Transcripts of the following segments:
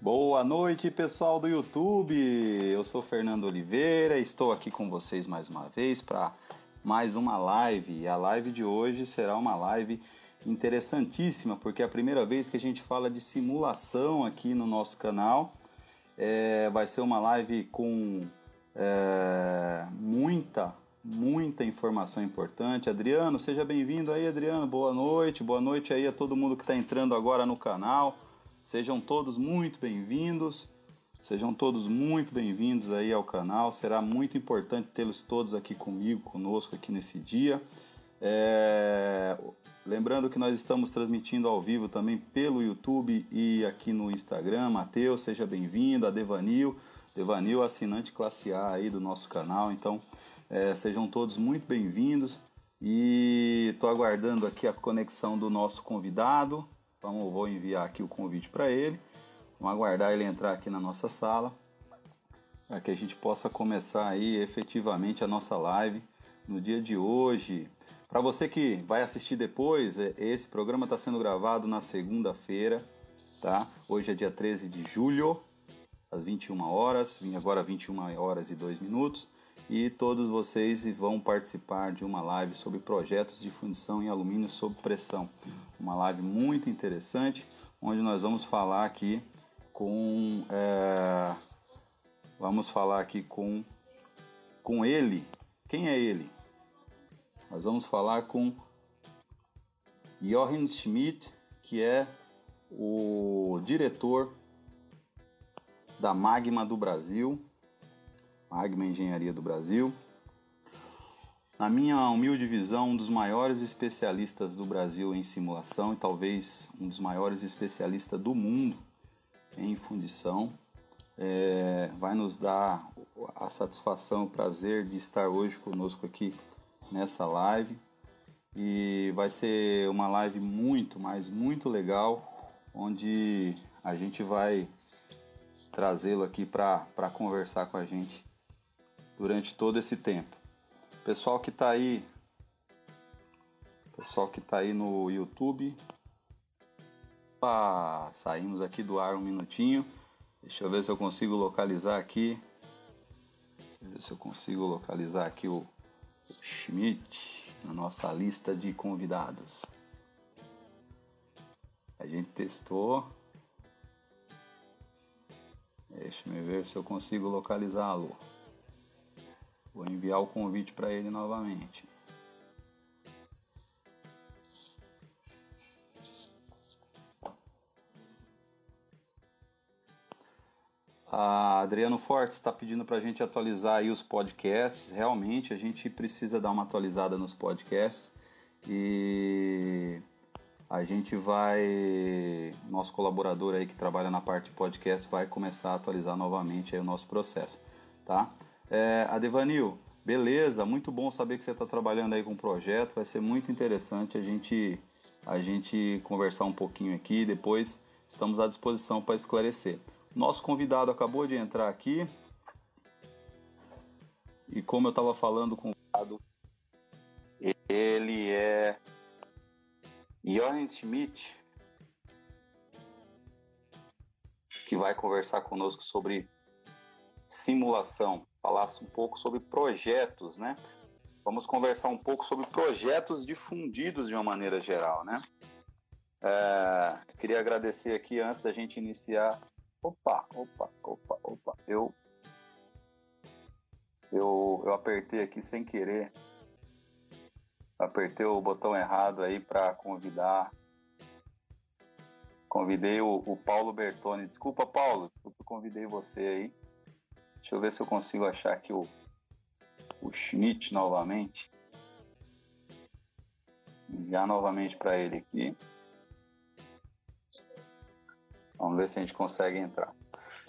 Boa noite, pessoal do YouTube. Eu sou Fernando Oliveira, estou aqui com vocês mais uma vez para mais uma live. E a live de hoje será uma live interessantíssima, porque é a primeira vez que a gente fala de simulação aqui no nosso canal. É, vai ser uma live com é, muita, muita informação importante. Adriano, seja bem-vindo aí, Adriano. Boa noite, boa noite aí a todo mundo que está entrando agora no canal. Sejam todos muito bem-vindos. Sejam todos muito bem-vindos aí ao canal. Será muito importante tê-los todos aqui comigo, conosco aqui nesse dia. É... Lembrando que nós estamos transmitindo ao vivo também pelo YouTube e aqui no Instagram. Matheus, seja bem-vindo. A Devanil, Devanil, assinante classe A aí do nosso canal. Então, é, sejam todos muito bem-vindos. E estou aguardando aqui a conexão do nosso convidado. Então vou enviar aqui o convite para ele. Vamos aguardar ele entrar aqui na nossa sala para que a gente possa começar aí efetivamente a nossa live no dia de hoje. Para você que vai assistir depois, é, esse programa está sendo gravado na segunda-feira, tá? Hoje é dia 13 de julho, às 21 horas, agora 21 horas e 2 minutos e todos vocês vão participar de uma live sobre projetos de fundição em alumínio sob pressão. Uma live muito interessante, onde nós vamos falar aqui com é, vamos falar aqui com com ele. Quem é ele? Nós vamos falar com Jochen Schmidt, que é o diretor da Magma do Brasil, Magma Engenharia do Brasil. Na minha humilde visão, um dos maiores especialistas do Brasil em simulação e talvez um dos maiores especialistas do mundo em fundição. É, vai nos dar a satisfação, o prazer de estar hoje conosco aqui nessa live. E vai ser uma live muito, mas muito legal, onde a gente vai trazê-lo aqui para conversar com a gente durante todo esse tempo. Pessoal que está aí, pessoal que está aí no YouTube, ah, saímos aqui do ar um minutinho. Deixa eu ver se eu consigo localizar aqui. Deixa eu ver se eu consigo localizar aqui o, o Schmidt na nossa lista de convidados. A gente testou. Deixa eu ver se eu consigo localizá-lo. Vou enviar o convite para ele novamente. A Adriano Fortes está pedindo para a gente atualizar aí os podcasts. Realmente a gente precisa dar uma atualizada nos podcasts e a gente vai, nosso colaborador aí que trabalha na parte de podcast vai começar a atualizar novamente o nosso processo, tá? É, Adevanil, beleza, muito bom saber que você está trabalhando aí com o projeto, vai ser muito interessante a gente, a gente conversar um pouquinho aqui, depois estamos à disposição para esclarecer. Nosso convidado acabou de entrar aqui, e como eu estava falando com o convidado, ele é Johan Schmidt, que vai conversar conosco sobre simulação falasse um pouco sobre projetos, né? Vamos conversar um pouco sobre projetos difundidos de uma maneira geral, né? É, queria agradecer aqui antes da gente iniciar. Opa, opa, opa, opa. Eu, eu, eu apertei aqui sem querer. Apertei o botão errado aí para convidar. Convidei o, o Paulo Bertoni. Desculpa, Paulo. Eu convidei você aí. Deixa eu ver se eu consigo achar aqui o, o Schmidt novamente. Enviar novamente para ele aqui. Vamos ver se a gente consegue entrar.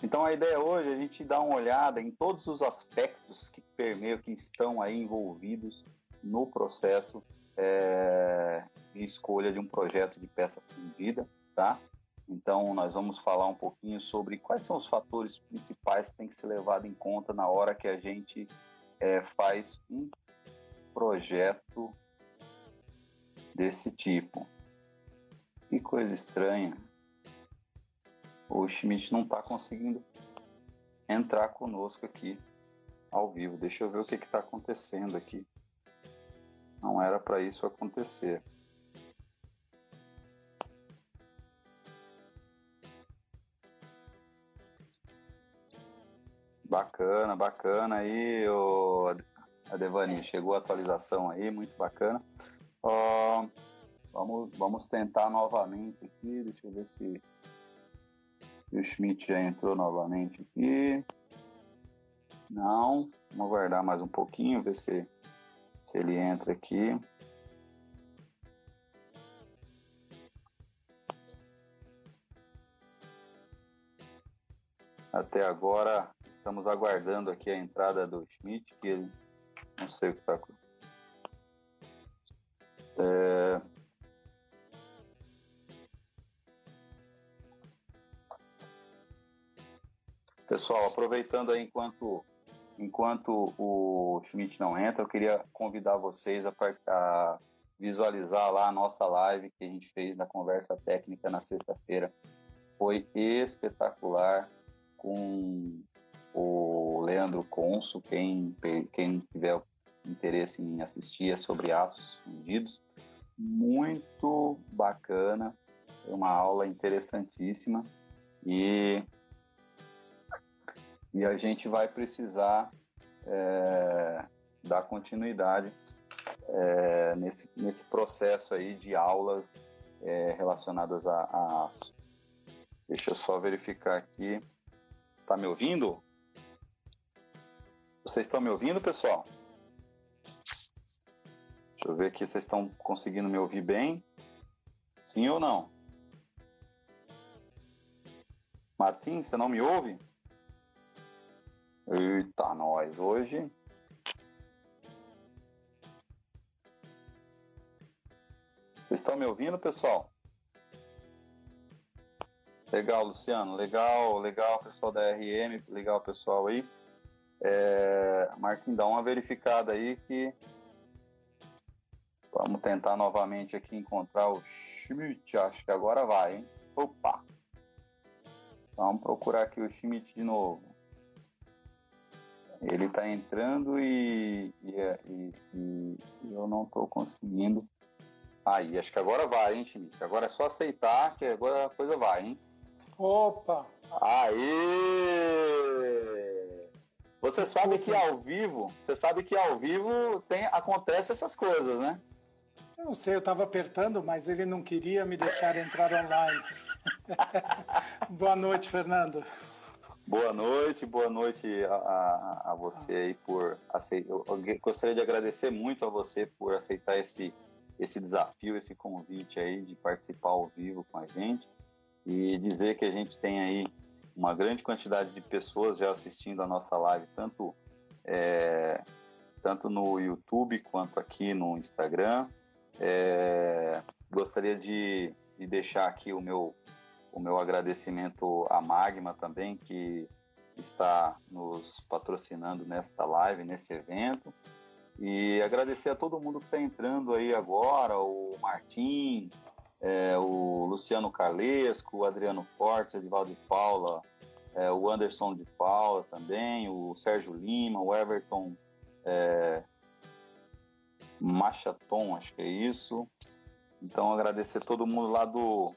Então a ideia hoje é a gente dar uma olhada em todos os aspectos que permeiam, que estão aí envolvidos no processo é, de escolha de um projeto de peça fundida, tá? Então, nós vamos falar um pouquinho sobre quais são os fatores principais que tem que ser levado em conta na hora que a gente é, faz um projeto desse tipo. Que coisa estranha. o Schmidt não está conseguindo entrar conosco aqui ao vivo. Deixa eu ver o que está acontecendo aqui. Não era para isso acontecer. Bacana, bacana aí, o Devani, chegou a atualização aí, muito bacana. Uh, vamos, vamos tentar novamente aqui, deixa eu ver se, se o Schmidt já entrou novamente aqui. Não, vamos aguardar mais um pouquinho, ver se, se ele entra aqui. Até agora estamos aguardando aqui a entrada do Schmidt, que ele não sei o que está. É... Pessoal, aproveitando aí enquanto enquanto o Schmidt não entra, eu queria convidar vocês a, a visualizar lá a nossa live que a gente fez na conversa técnica na sexta-feira. Foi espetacular com o Leandro Conso, quem, quem tiver interesse em assistir é sobre aços fundidos. Muito bacana, é uma aula interessantíssima e, e a gente vai precisar é, dar continuidade é, nesse, nesse processo aí de aulas é, relacionadas a, a aço. Deixa eu só verificar aqui. Tá me ouvindo? Vocês estão me ouvindo, pessoal? Deixa eu ver aqui, vocês estão conseguindo me ouvir bem? Sim ou não? Martim, você não me ouve? Eita, nós, hoje. Vocês estão me ouvindo, pessoal? Legal, Luciano. Legal, legal, pessoal da RM. Legal, pessoal aí. É, Martin, dá uma verificada aí que vamos tentar novamente aqui encontrar o Schmidt. Acho que agora vai, hein? Opa! Vamos procurar aqui o Schmidt de novo. Ele está entrando e, e, e, e, eu não estou conseguindo. Aí, acho que agora vai, hein, Schmidt? Agora é só aceitar que agora a coisa vai, hein? Opa! Aí! Você sabe que ao vivo, você sabe que ao vivo tem acontece essas coisas, né? Eu não sei, eu estava apertando, mas ele não queria me deixar entrar online. boa noite, Fernando. Boa noite, boa noite a, a, a você aí por aceitar. Eu gostaria de agradecer muito a você por aceitar esse, esse desafio, esse convite aí de participar ao vivo com a gente e dizer que a gente tem aí uma grande quantidade de pessoas já assistindo a nossa live, tanto, é, tanto no YouTube quanto aqui no Instagram. É, gostaria de, de, deixar aqui o meu, o meu agradecimento à Magma também, que está nos patrocinando nesta live, nesse evento. E agradecer a todo mundo que está entrando aí agora, o Martim, é, o Luciano Carlesco, o Adriano Fortes, Edivaldo de Paula, é, o Anderson de Paula também, o Sérgio Lima, o Everton é, Machaton, acho que é isso. Então agradecer todo mundo lá do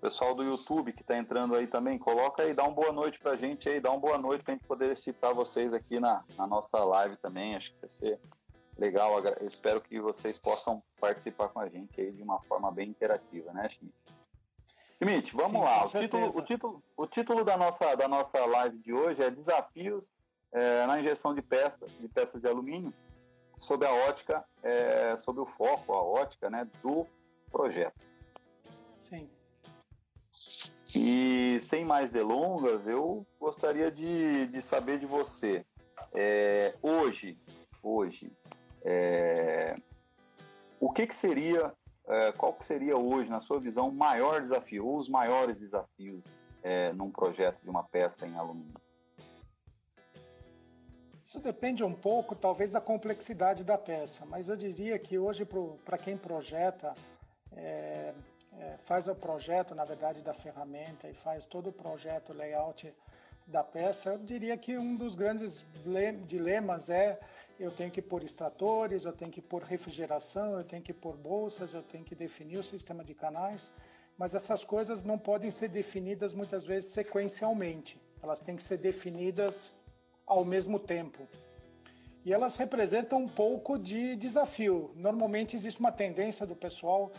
pessoal do YouTube que está entrando aí também. Coloca aí, dá uma boa noite para a gente aí, dá uma boa noite para a gente poder citar vocês aqui na, na nossa live também. Acho que vai ser legal. espero que vocês possam participar com a gente aí de uma forma bem interativa, né, Schmidt? Schmidt, vamos Sim, lá. O título, o, título, o título da nossa, da nossa live de hoje é Desafios é, na injeção de, peça, de peças de alumínio sob a ótica, é, sob o foco, a ótica né, do projeto. Sim. E sem mais delongas, eu gostaria de, de saber de você. É, hoje, hoje, é, o que, que seria, é, qual que seria hoje, na sua visão, o maior desafio, ou os maiores desafios é, num projeto de uma peça em alumínio? Isso depende um pouco, talvez, da complexidade da peça, mas eu diria que hoje, para quem projeta, é, é, faz o projeto, na verdade, da ferramenta e faz todo o projeto, layout da peça, eu diria que um dos grandes dilemas é eu tenho que pôr extratores, eu tenho que pôr refrigeração, eu tenho que pôr bolsas, eu tenho que definir o sistema de canais, mas essas coisas não podem ser definidas muitas vezes sequencialmente, elas têm que ser definidas ao mesmo tempo. E elas representam um pouco de desafio. Normalmente existe uma tendência do pessoal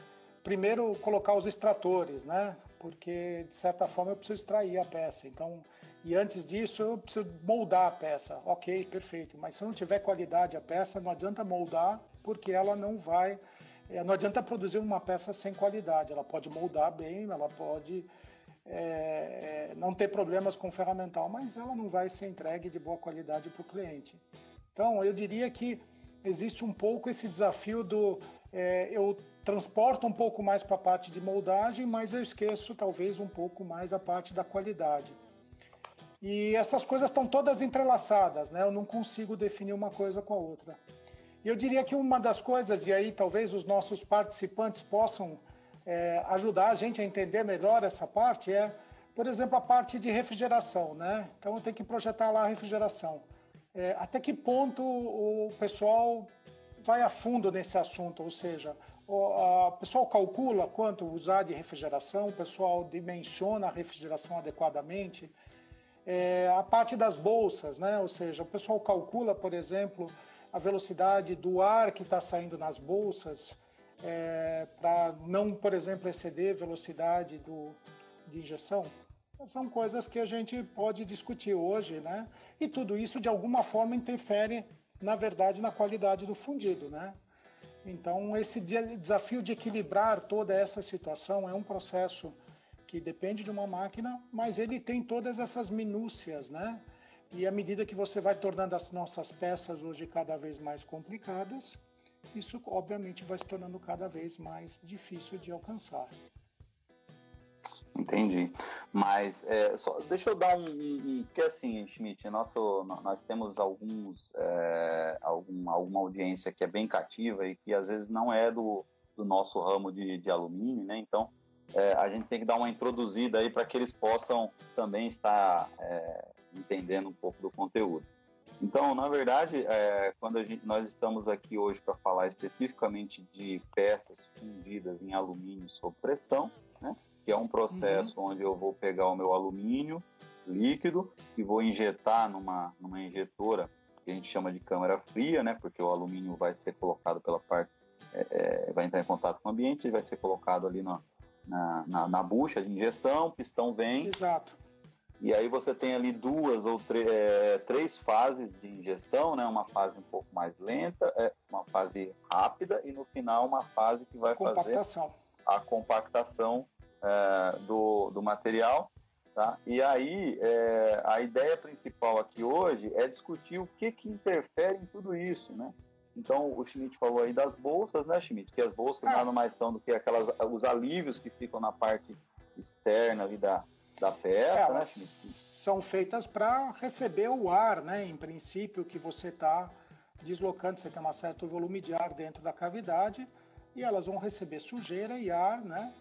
primeiro colocar os extratores, né? Porque de certa forma eu preciso extrair a peça. Então, e antes disso eu preciso moldar a peça. OK, perfeito. Mas se não tiver qualidade a peça, não adianta moldar, porque ela não vai eh, não adianta produzir uma peça sem qualidade. Ela pode moldar bem, ela pode é, não ter problemas com o ferramental, mas ela não vai ser entregue de boa qualidade para o cliente. Então, eu diria que existe um pouco esse desafio do é, eu transporto um pouco mais para a parte de moldagem, mas eu esqueço talvez um pouco mais a parte da qualidade. E essas coisas estão todas entrelaçadas, né? Eu não consigo definir uma coisa com a outra. E eu diria que uma das coisas, e aí talvez os nossos participantes possam é, ajudar a gente a entender melhor essa parte, é, por exemplo, a parte de refrigeração, né? Então eu tenho que projetar lá a refrigeração. É, até que ponto o pessoal vai a fundo nesse assunto, ou seja, o pessoal calcula quanto usar de refrigeração, o pessoal dimensiona a refrigeração adequadamente. É, a parte das bolsas, né? ou seja, o pessoal calcula, por exemplo, a velocidade do ar que está saindo nas bolsas é, para não, por exemplo, exceder velocidade do, de injeção. São coisas que a gente pode discutir hoje, né? E tudo isso, de alguma forma, interfere, na verdade, na qualidade do fundido, né? Então, esse desafio de equilibrar toda essa situação é um processo que depende de uma máquina, mas ele tem todas essas minúcias, né? E à medida que você vai tornando as nossas peças hoje cada vez mais complicadas, isso obviamente vai se tornando cada vez mais difícil de alcançar. Entendi. Mas é, só, deixa eu dar um, Porque assim, Schmidt, nosso, nós temos alguns, é, algum, alguma audiência que é bem cativa e que às vezes não é do, do nosso ramo de, de alumínio, né? Então é, a gente tem que dar uma introduzida aí para que eles possam também estar é, entendendo um pouco do conteúdo. Então, na verdade, é, quando gente, nós estamos aqui hoje para falar especificamente de peças fundidas em alumínio sob pressão, né? que é um processo uhum. onde eu vou pegar o meu alumínio líquido e vou injetar numa, numa injetora que a gente chama de câmara fria, né? Porque o alumínio vai ser colocado pela parte, é, é, vai entrar em contato com o ambiente e vai ser colocado ali na, na, na, na bucha de injeção, pistão vem. Exato. E aí você tem ali duas ou é, três fases de injeção, né? Uma fase um pouco mais lenta, é, uma fase rápida e no final uma fase que vai fazer a compactação é, do, do material. Tá? E aí, é, a ideia principal aqui hoje é discutir o que, que interfere em tudo isso, né? Então, o Schmidt falou aí das bolsas, né, Schmidt? Que as bolsas é. nada mais são do que aquelas, os alívios que ficam na parte externa ali da, da peça, é, né, Schmidt? São feitas para receber o ar, né? Em princípio, que você está deslocando, você tem um certo volume de ar dentro da cavidade e elas vão receber sujeira e ar, né?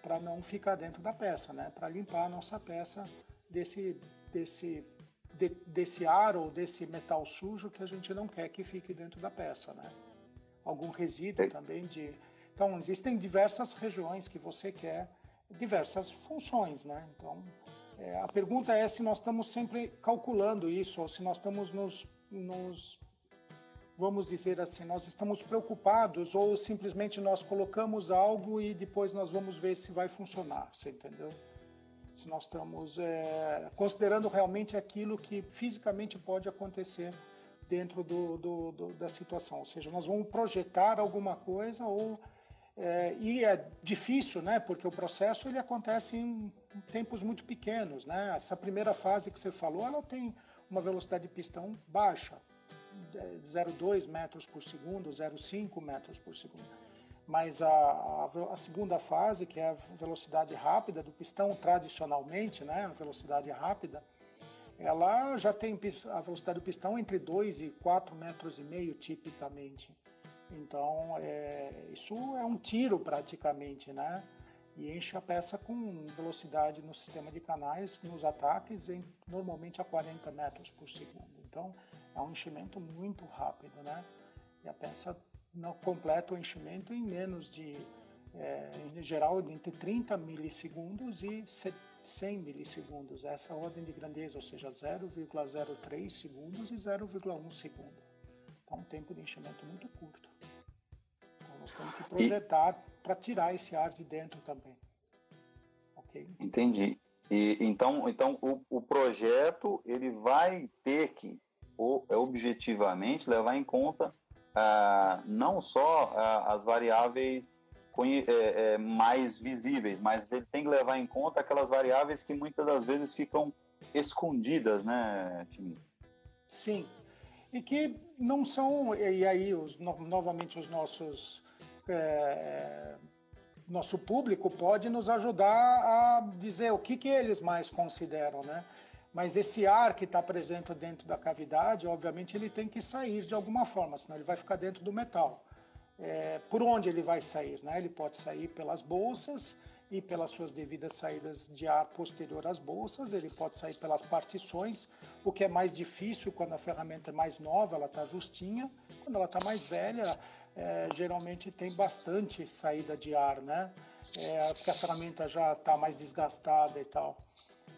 para não ficar dentro da peça, né? Para limpar a nossa peça desse desse de, desse ar ou desse metal sujo que a gente não quer que fique dentro da peça, né? Algum resíduo também de então existem diversas regiões que você quer diversas funções, né? Então é, a pergunta é se nós estamos sempre calculando isso ou se nós estamos nos, nos vamos dizer assim, nós estamos preocupados ou simplesmente nós colocamos algo e depois nós vamos ver se vai funcionar, você entendeu? Se nós estamos é, considerando realmente aquilo que fisicamente pode acontecer dentro do, do, do, da situação, ou seja, nós vamos projetar alguma coisa ou é, e é difícil, né? Porque o processo ele acontece em tempos muito pequenos, né? Essa primeira fase que você falou, ela tem uma velocidade de pistão baixa, 0,2 metros por segundo, 0,5 metros por segundo. Mas a, a, a, segunda fase, que é a velocidade rápida do pistão, tradicionalmente, né, a velocidade rápida, ela já tem a velocidade do pistão entre 2 e 4 metros e meio, tipicamente. Então, é, isso é um tiro praticamente, né? e enche a peça com velocidade no sistema de canais, nos ataques, em, normalmente a 40 metros por segundo. Então, é um enchimento muito rápido, né? E a peça não completa o enchimento em menos de, é, em geral, entre 30 milissegundos e 100 milissegundos. Essa ordem de grandeza, ou seja, 0,03 segundos e 0,1 segundo. Então, um tempo de enchimento muito curto. Então, nós temos que projetar e... para tirar esse ar de dentro também. Ok? Entendi. E, então, então o, o projeto ele vai ter que objetivamente levar em conta ah, não só ah, as variáveis é, é, mais visíveis, mas ele tem que levar em conta aquelas variáveis que muitas das vezes ficam escondidas, né, Timi? Sim, e que não são, e aí os, novamente os nossos é, nosso público pode nos ajudar a dizer o que, que eles mais consideram, né? Mas esse ar que está presente dentro da cavidade, obviamente, ele tem que sair de alguma forma, senão ele vai ficar dentro do metal. É, por onde ele vai sair? Né? Ele pode sair pelas bolsas e pelas suas devidas saídas de ar posterior às bolsas, ele pode sair pelas partições, o que é mais difícil quando a ferramenta é mais nova, ela está justinha, quando ela está mais velha, é, geralmente tem bastante saída de ar, né? É, porque a ferramenta já está mais desgastada e tal.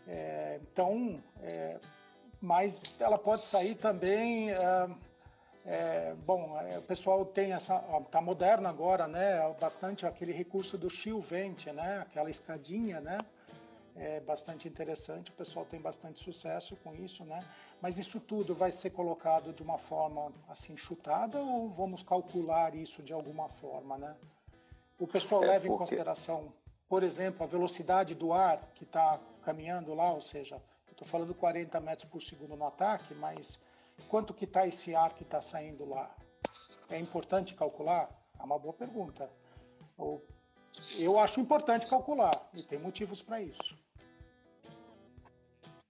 É, então, é, mas ela pode sair também. É, é bom, é, o pessoal tem essa, está moderno agora, né? Bastante aquele recurso do shield vent, né? Aquela escadinha, né? É bastante interessante. O pessoal tem bastante sucesso com isso, né? Mas isso tudo vai ser colocado de uma forma assim chutada ou vamos calcular isso de alguma forma, né? O pessoal é leva porque... em consideração, por exemplo, a velocidade do ar que está caminhando lá, ou seja, estou falando 40 metros por segundo no ataque, mas quanto que está esse ar que está saindo lá? É importante calcular? É uma boa pergunta. Eu acho importante calcular e tem motivos para isso.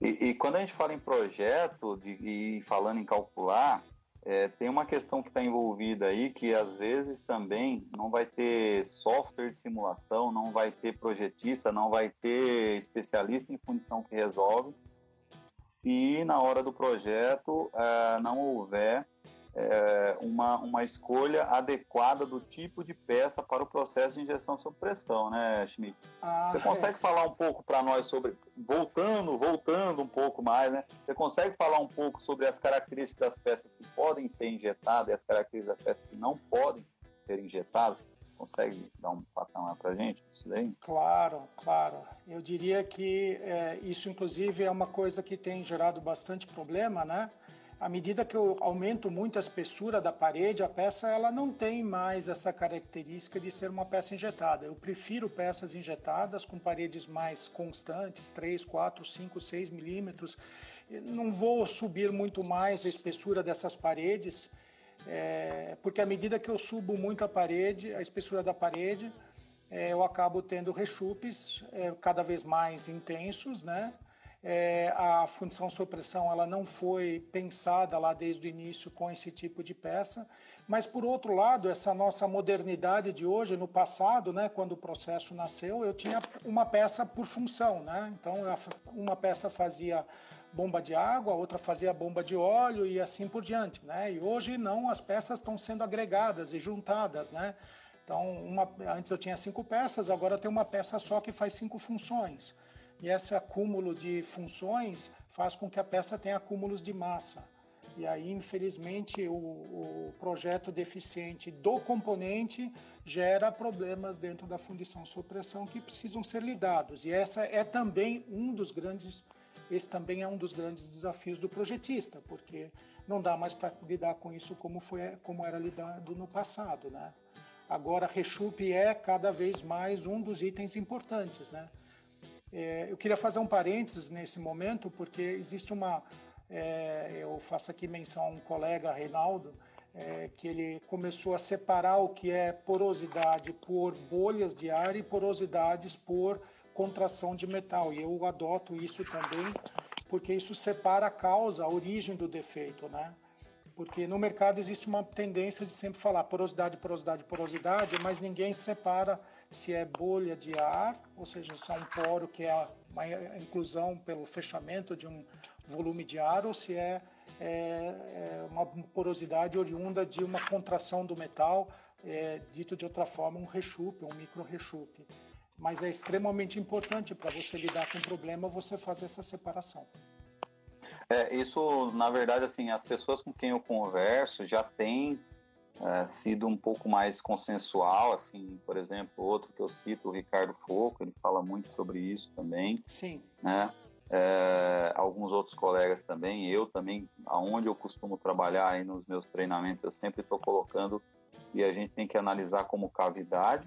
E, e, quando a gente fala em projeto de, e falando em calcular, é, tem uma questão que está envolvida aí que às vezes também não vai ter software de simulação, não vai ter projetista, não vai ter especialista em fundição que resolve, se na hora do projeto é, não houver é, uma, uma escolha adequada do tipo de peça para o processo de injeção sob pressão, né, Schmidt? Ah, Você consegue é. falar um pouco para nós sobre, voltando, voltando um pouco mais, né? Você consegue falar um pouco sobre as características das peças que podem ser injetadas e as características das peças que não podem ser injetadas? Consegue dar um patamar para a gente isso daí? Claro, claro. Eu diria que é, isso, inclusive, é uma coisa que tem gerado bastante problema, né? À medida que eu aumento muito a espessura da parede, a peça ela não tem mais essa característica de ser uma peça injetada. Eu prefiro peças injetadas com paredes mais constantes, 3, 4, 5, 6 milímetros. Não vou subir muito mais a espessura dessas paredes, é, porque à medida que eu subo muito a parede, a espessura da parede, é, eu acabo tendo rechupes é, cada vez mais intensos, né? É, a função supressão ela não foi pensada lá desde o início com esse tipo de peça, mas por outro lado essa nossa modernidade de hoje, no passado, né, quando o processo nasceu, eu tinha uma peça por função, né? Então uma peça fazia bomba de água, outra fazia bomba de óleo e assim por diante, né? E hoje não, as peças estão sendo agregadas e juntadas, né? Então uma, antes eu tinha cinco peças, agora tem uma peça só que faz cinco funções. E esse acúmulo de funções faz com que a peça tenha acúmulos de massa. E aí, infelizmente, o, o projeto deficiente do componente gera problemas dentro da fundição supressão que precisam ser lidados. E essa é também um dos grandes esse também é um dos grandes desafios do projetista, porque não dá mais para lidar com isso como foi como era lidado no passado, né? Agora, rechupe é cada vez mais um dos itens importantes, né? É, eu queria fazer um parênteses nesse momento, porque existe uma. É, eu faço aqui menção a um colega, Reinaldo, é, que ele começou a separar o que é porosidade por bolhas de ar e porosidades por contração de metal. E eu adoto isso também, porque isso separa a causa, a origem do defeito, né? Porque no mercado existe uma tendência de sempre falar porosidade, porosidade, porosidade, mas ninguém separa se é bolha de ar, ou seja, se é um poro que é uma inclusão pelo fechamento de um volume de ar, ou se é, é, é uma porosidade oriunda de uma contração do metal, é, dito de outra forma, um rechupe, um micro rechupe. Mas é extremamente importante para você lidar com o problema você fazer essa separação. É, isso, na verdade, assim, as pessoas com quem eu converso já têm é, sido um pouco mais consensual, assim, por exemplo, outro que eu cito, o Ricardo Foco, ele fala muito sobre isso também. Sim. Né? É, alguns outros colegas também, eu também, aonde eu costumo trabalhar aí nos meus treinamentos, eu sempre estou colocando e a gente tem que analisar como cavidade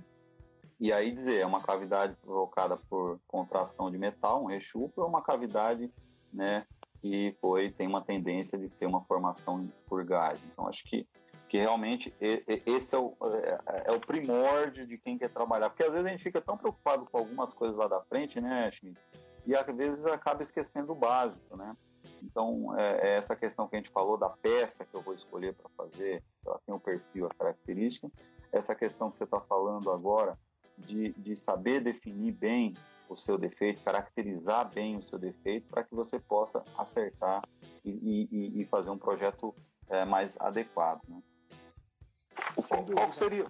e aí dizer, é uma cavidade provocada por contração de metal, um rechupo, ou uma cavidade, né, que foi tem uma tendência de ser uma formação por gás. Então acho que que realmente esse é o, é, é o primórdio de quem quer trabalhar. Porque às vezes a gente fica tão preocupado com algumas coisas lá da frente, né, Schmidt? E às vezes acaba esquecendo o básico, né? Então, é, é essa questão que a gente falou da peça que eu vou escolher para fazer, se ela tem o perfil, a característica, essa questão que você está falando agora de, de saber definir bem o seu defeito, caracterizar bem o seu defeito para que você possa acertar e, e, e fazer um projeto é, mais adequado. Né? Qual, qual, seria,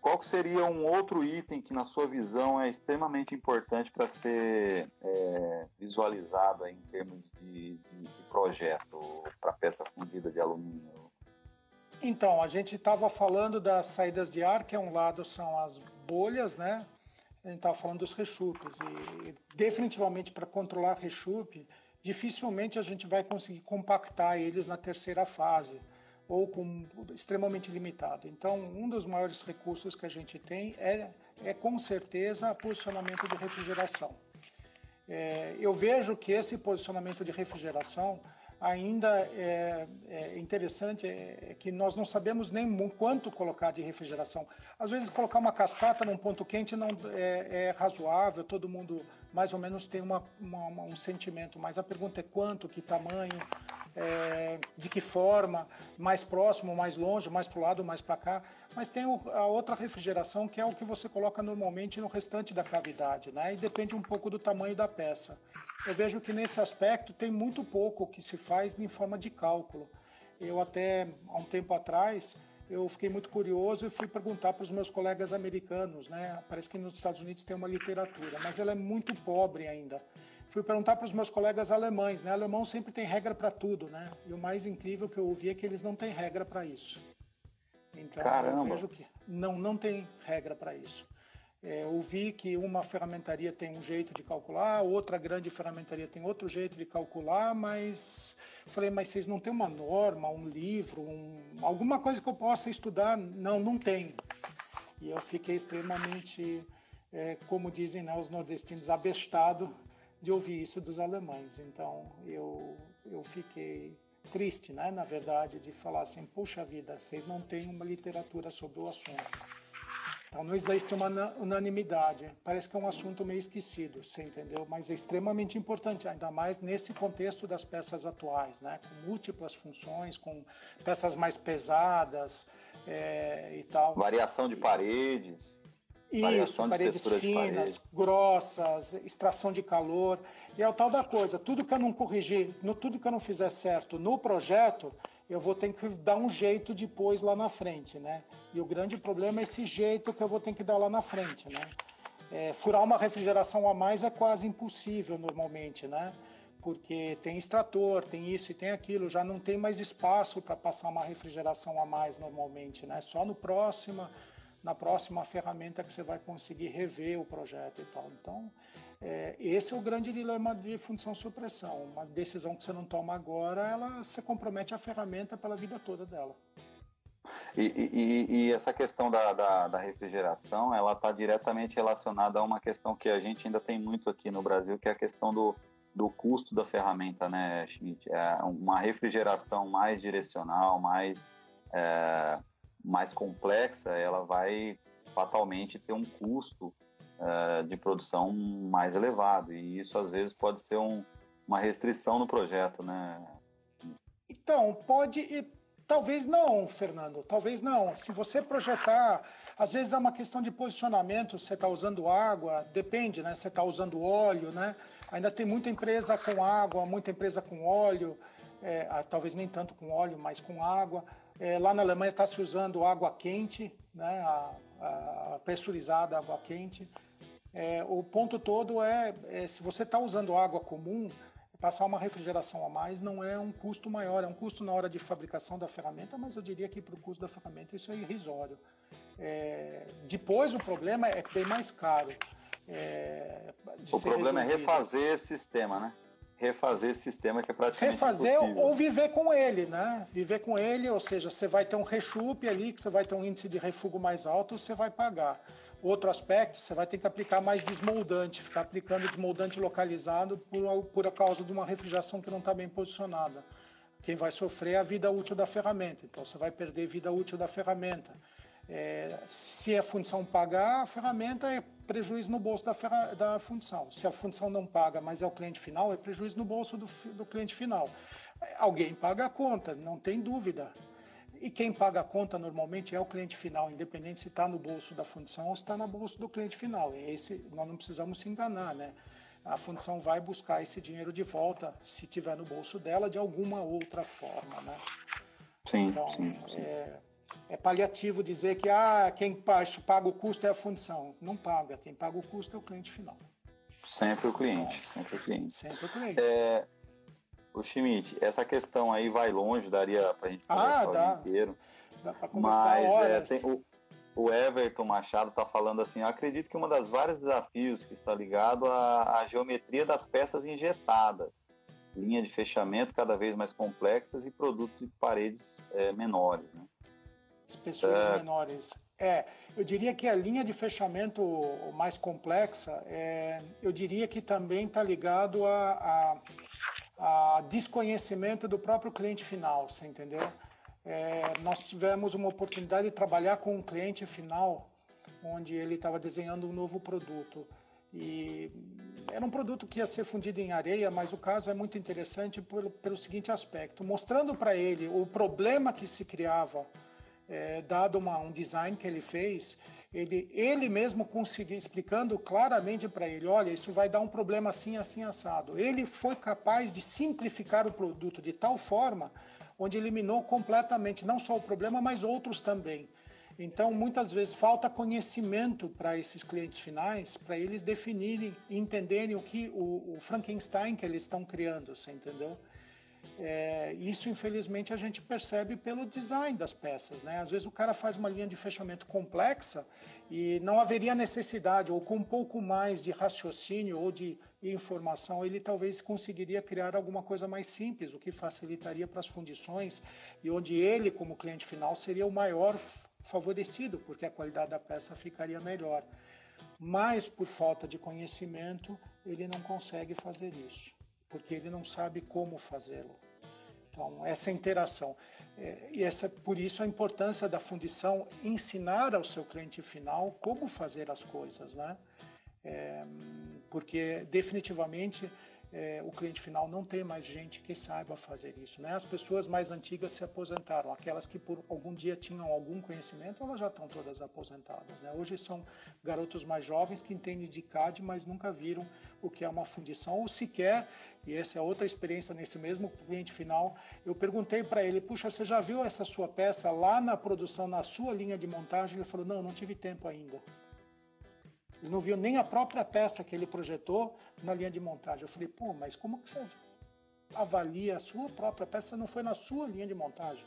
qual seria um outro item que, na sua visão, é extremamente importante para ser é, visualizado em termos de, de, de projeto para peça fundida de alumínio? Então, a gente estava falando das saídas de ar, que é um lado são as bolhas, né? A gente estava falando dos rechupes. E definitivamente para controlar rechupe, dificilmente a gente vai conseguir compactar eles na terceira fase ou com extremamente limitado. Então, um dos maiores recursos que a gente tem é, é com certeza, posicionamento de refrigeração. É, eu vejo que esse posicionamento de refrigeração ainda é, é interessante é, que nós não sabemos nem quanto colocar de refrigeração. Às vezes colocar uma cascata num ponto quente não é, é razoável, todo mundo mais ou menos tem uma, uma, um sentimento, mas a pergunta é quanto, que tamanho, é, de que forma, mais próximo, mais longe, mais para o lado, mais para cá. Mas tem a outra refrigeração que é o que você coloca normalmente no restante da cavidade, né? E depende um pouco do tamanho da peça. Eu vejo que nesse aspecto tem muito pouco que se faz em forma de cálculo. Eu até há um tempo atrás eu fiquei muito curioso e fui perguntar para os meus colegas americanos, né? Parece que nos Estados Unidos tem uma literatura, mas ela é muito pobre ainda. Fui perguntar para os meus colegas alemães, né? Alemão sempre tem regra para tudo, né? E o mais incrível que eu ouvi é que eles não têm regra para isso. Então Caramba. eu vejo que não não tem regra para isso. É, ouvi que uma ferramentaria tem um jeito de calcular, outra grande ferramentaria tem outro jeito de calcular, mas falei, mas vocês não têm uma norma, um livro, um, alguma coisa que eu possa estudar? Não, não tem. E eu fiquei extremamente, é, como dizem né, os nordestinos, abestado de ouvir isso dos alemães. Então eu, eu fiquei triste, né, na verdade, de falar assim, puxa vida, vocês não têm uma literatura sobre o assunto. Então não existe uma unanimidade. Parece que é um assunto meio esquecido, você entendeu? Mas é extremamente importante, ainda mais nesse contexto das peças atuais, né? Com múltiplas funções, com peças mais pesadas é, e tal. Variação de paredes. Isso, paredes finas, grossas, extração de calor. E é o tal da coisa, tudo que eu não corrigir, no, tudo que eu não fizer certo no projeto, eu vou ter que dar um jeito depois lá na frente, né? E o grande problema é esse jeito que eu vou ter que dar lá na frente, né? É, furar uma refrigeração a mais é quase impossível normalmente, né? Porque tem extrator, tem isso e tem aquilo, já não tem mais espaço para passar uma refrigeração a mais normalmente, né? Só no próximo, na próxima ferramenta que você vai conseguir rever o projeto e tal. Então, é, esse é o grande dilema de função supressão. Uma decisão que você não toma agora, ela se compromete a ferramenta pela vida toda dela. E, e, e essa questão da, da, da refrigeração, ela está diretamente relacionada a uma questão que a gente ainda tem muito aqui no Brasil, que é a questão do, do custo da ferramenta, né, Schmidt? É uma refrigeração mais direcional, mais, é, mais complexa, ela vai fatalmente ter um custo uh, de produção mais elevado. E isso, às vezes, pode ser um, uma restrição no projeto, né? Então, pode e talvez não, Fernando, talvez não. Se você projetar Às vezes é uma questão de posicionamento, você está usando água, depende, né? Você está usando óleo, né? Ainda tem muita empresa com água, muita empresa com óleo, é, talvez nem tanto com óleo, mas com água. É, lá na Alemanha está se usando água quente, né? A, a pressurizada água quente. É, o ponto todo é, é se você está usando água comum, passar uma refrigeração a mais não é um custo maior, é um custo na hora de fabricação da ferramenta, mas eu diria que para o custo da ferramenta isso é irrisório. É, depois o problema é bem mais caro. É, o problema resolvido. é refazer esse sistema, né? Refazer esse sistema que é praticamente Refazer impossível. ou viver com ele, né? Viver com ele, ou seja, você vai ter um rechupe ali, que você vai ter um índice de refugo mais alto, você vai pagar. Outro aspecto, você vai ter que aplicar mais desmoldante, ficar aplicando desmoldante localizado por, por causa de uma refrigeração que não está bem posicionada. Quem vai sofrer é a vida útil da ferramenta, então você vai perder vida útil da ferramenta. É, se a função pagar, a ferramenta é prejuízo no bolso da, da função. Se a função não paga, mas é o cliente final, é prejuízo no bolso do, do cliente final. Alguém paga a conta, não tem dúvida. E quem paga a conta normalmente é o cliente final, independente se está no bolso da função ou se está no bolso do cliente final. E esse nós não precisamos se enganar, né? A função vai buscar esse dinheiro de volta se tiver no bolso dela de alguma outra forma, né? Sim, então, sim, sim. É, é paliativo dizer que ah, quem paga o custo é a função. Não paga, quem paga o custo é o cliente final. Sempre o cliente, sempre o cliente. Sempre o cliente. É, o Schmidt, essa questão aí vai longe, daria para a gente conversar ah, dá. o dia inteiro. Dá para conversar Mas é, tem, o, o, Everton Machado está falando assim, eu acredito que um dos vários desafios que está ligado à, à geometria das peças injetadas, linha de fechamento cada vez mais complexas e produtos de paredes é, menores. Né? Espessuras é... menores. É, eu diria que a linha de fechamento mais complexa, é, eu diria que também está ligado a, a a desconhecimento do próprio cliente final, você entendeu? É, nós tivemos uma oportunidade de trabalhar com um cliente final, onde ele estava desenhando um novo produto. E era um produto que ia ser fundido em areia, mas o caso é muito interessante pelo, pelo seguinte aspecto: mostrando para ele o problema que se criava, é, dado uma, um design que ele fez, ele, ele mesmo conseguiu, explicando claramente para ele, olha, isso vai dar um problema assim, assim, assado. Ele foi capaz de simplificar o produto de tal forma, onde eliminou completamente não só o problema, mas outros também. Então, muitas vezes falta conhecimento para esses clientes finais, para eles definirem entenderem o que o, o Frankenstein que eles estão criando, você entendeu? É, isso, infelizmente, a gente percebe pelo design das peças. Né? Às vezes o cara faz uma linha de fechamento complexa e não haveria necessidade, ou com um pouco mais de raciocínio ou de informação, ele talvez conseguiria criar alguma coisa mais simples, o que facilitaria para as fundições e onde ele, como cliente final, seria o maior favorecido, porque a qualidade da peça ficaria melhor. Mas, por falta de conhecimento, ele não consegue fazer isso, porque ele não sabe como fazê-lo. Então, essa interação. É, e essa, por isso a importância da fundição ensinar ao seu cliente final como fazer as coisas, né? É, porque definitivamente é, o cliente final não tem mais gente que saiba fazer isso. Né? As pessoas mais antigas se aposentaram, aquelas que por algum dia tinham algum conhecimento, elas já estão todas aposentadas. Né? Hoje são garotos mais jovens que entendem de CAD, mas nunca viram o que é uma fundição, ou sequer, e essa é outra experiência nesse mesmo cliente final, eu perguntei para ele, puxa, você já viu essa sua peça lá na produção, na sua linha de montagem? Ele falou, não, não tive tempo ainda. Ele não viu nem a própria peça que ele projetou na linha de montagem. Eu falei, pô, mas como que você avalia a sua própria peça? Não foi na sua linha de montagem.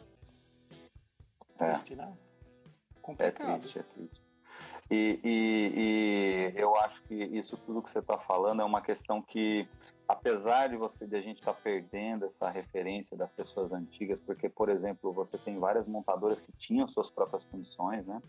É. Triste, né? Complicado. É triste, é triste. E, e, e, eu acho que isso tudo que você está falando é uma questão que, apesar de você de a gente estar tá perdendo essa referência das pessoas antigas, porque, por exemplo, você tem várias montadoras que tinham suas próprias fundições, né?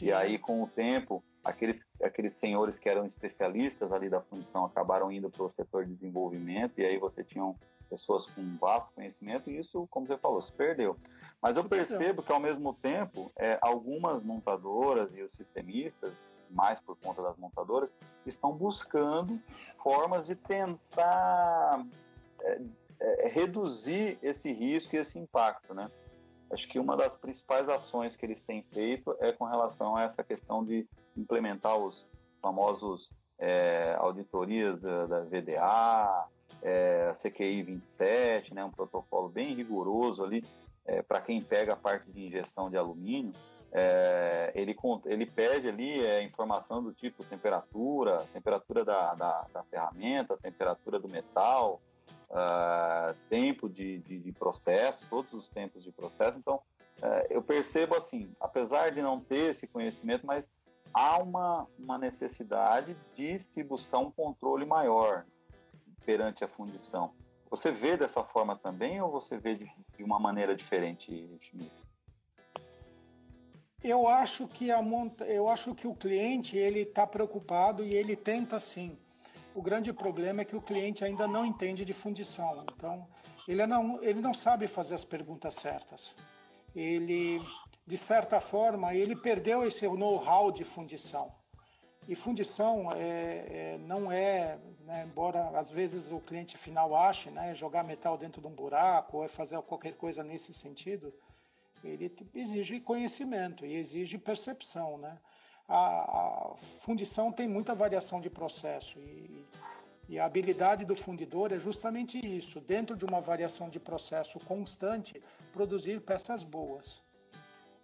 E aí, com o tempo, aqueles, aqueles senhores que eram especialistas ali da fundição acabaram indo para o setor de desenvolvimento, e aí você tinha pessoas com vasto conhecimento, e isso, como você falou, se perdeu. Mas eu percebo que, ao mesmo tempo, é, algumas montadoras e os sistemistas, mais por conta das montadoras, estão buscando formas de tentar é, é, reduzir esse risco e esse impacto, né? acho que uma das principais ações que eles têm feito é com relação a essa questão de implementar os famosos é, auditorias da, da VDA, é, a CQI 27, né, um protocolo bem rigoroso ali é, para quem pega a parte de injeção de alumínio. É, ele, ele pede ali é, informação do tipo temperatura, temperatura da, da, da ferramenta, temperatura do metal, uh, tempo de, de, de, processo, todos os tempos de processo. Então, uh, eu percebo assim, apesar de não ter esse conhecimento, mas há uma, uma necessidade de se buscar um controle maior perante a fundição. Você vê dessa forma também ou você vê de, de uma maneira diferente, Schmidt? Eu acho que a monta... eu acho que o cliente ele está preocupado e ele tenta sim o grande problema é que o cliente ainda não entende de fundição. Então, ele não, ele não sabe fazer as perguntas certas. Ele, de certa forma, ele perdeu esse know-how de fundição. E fundição é, é, não é, né, embora às vezes o cliente final ache, né, jogar metal dentro de um buraco ou é fazer qualquer coisa nesse sentido, ele exige conhecimento e exige percepção, né? a, a fundição tem muita variação de processo e, e, a habilidade do fundidor é justamente isso, dentro de uma variação de processo constante, produzir peças boas.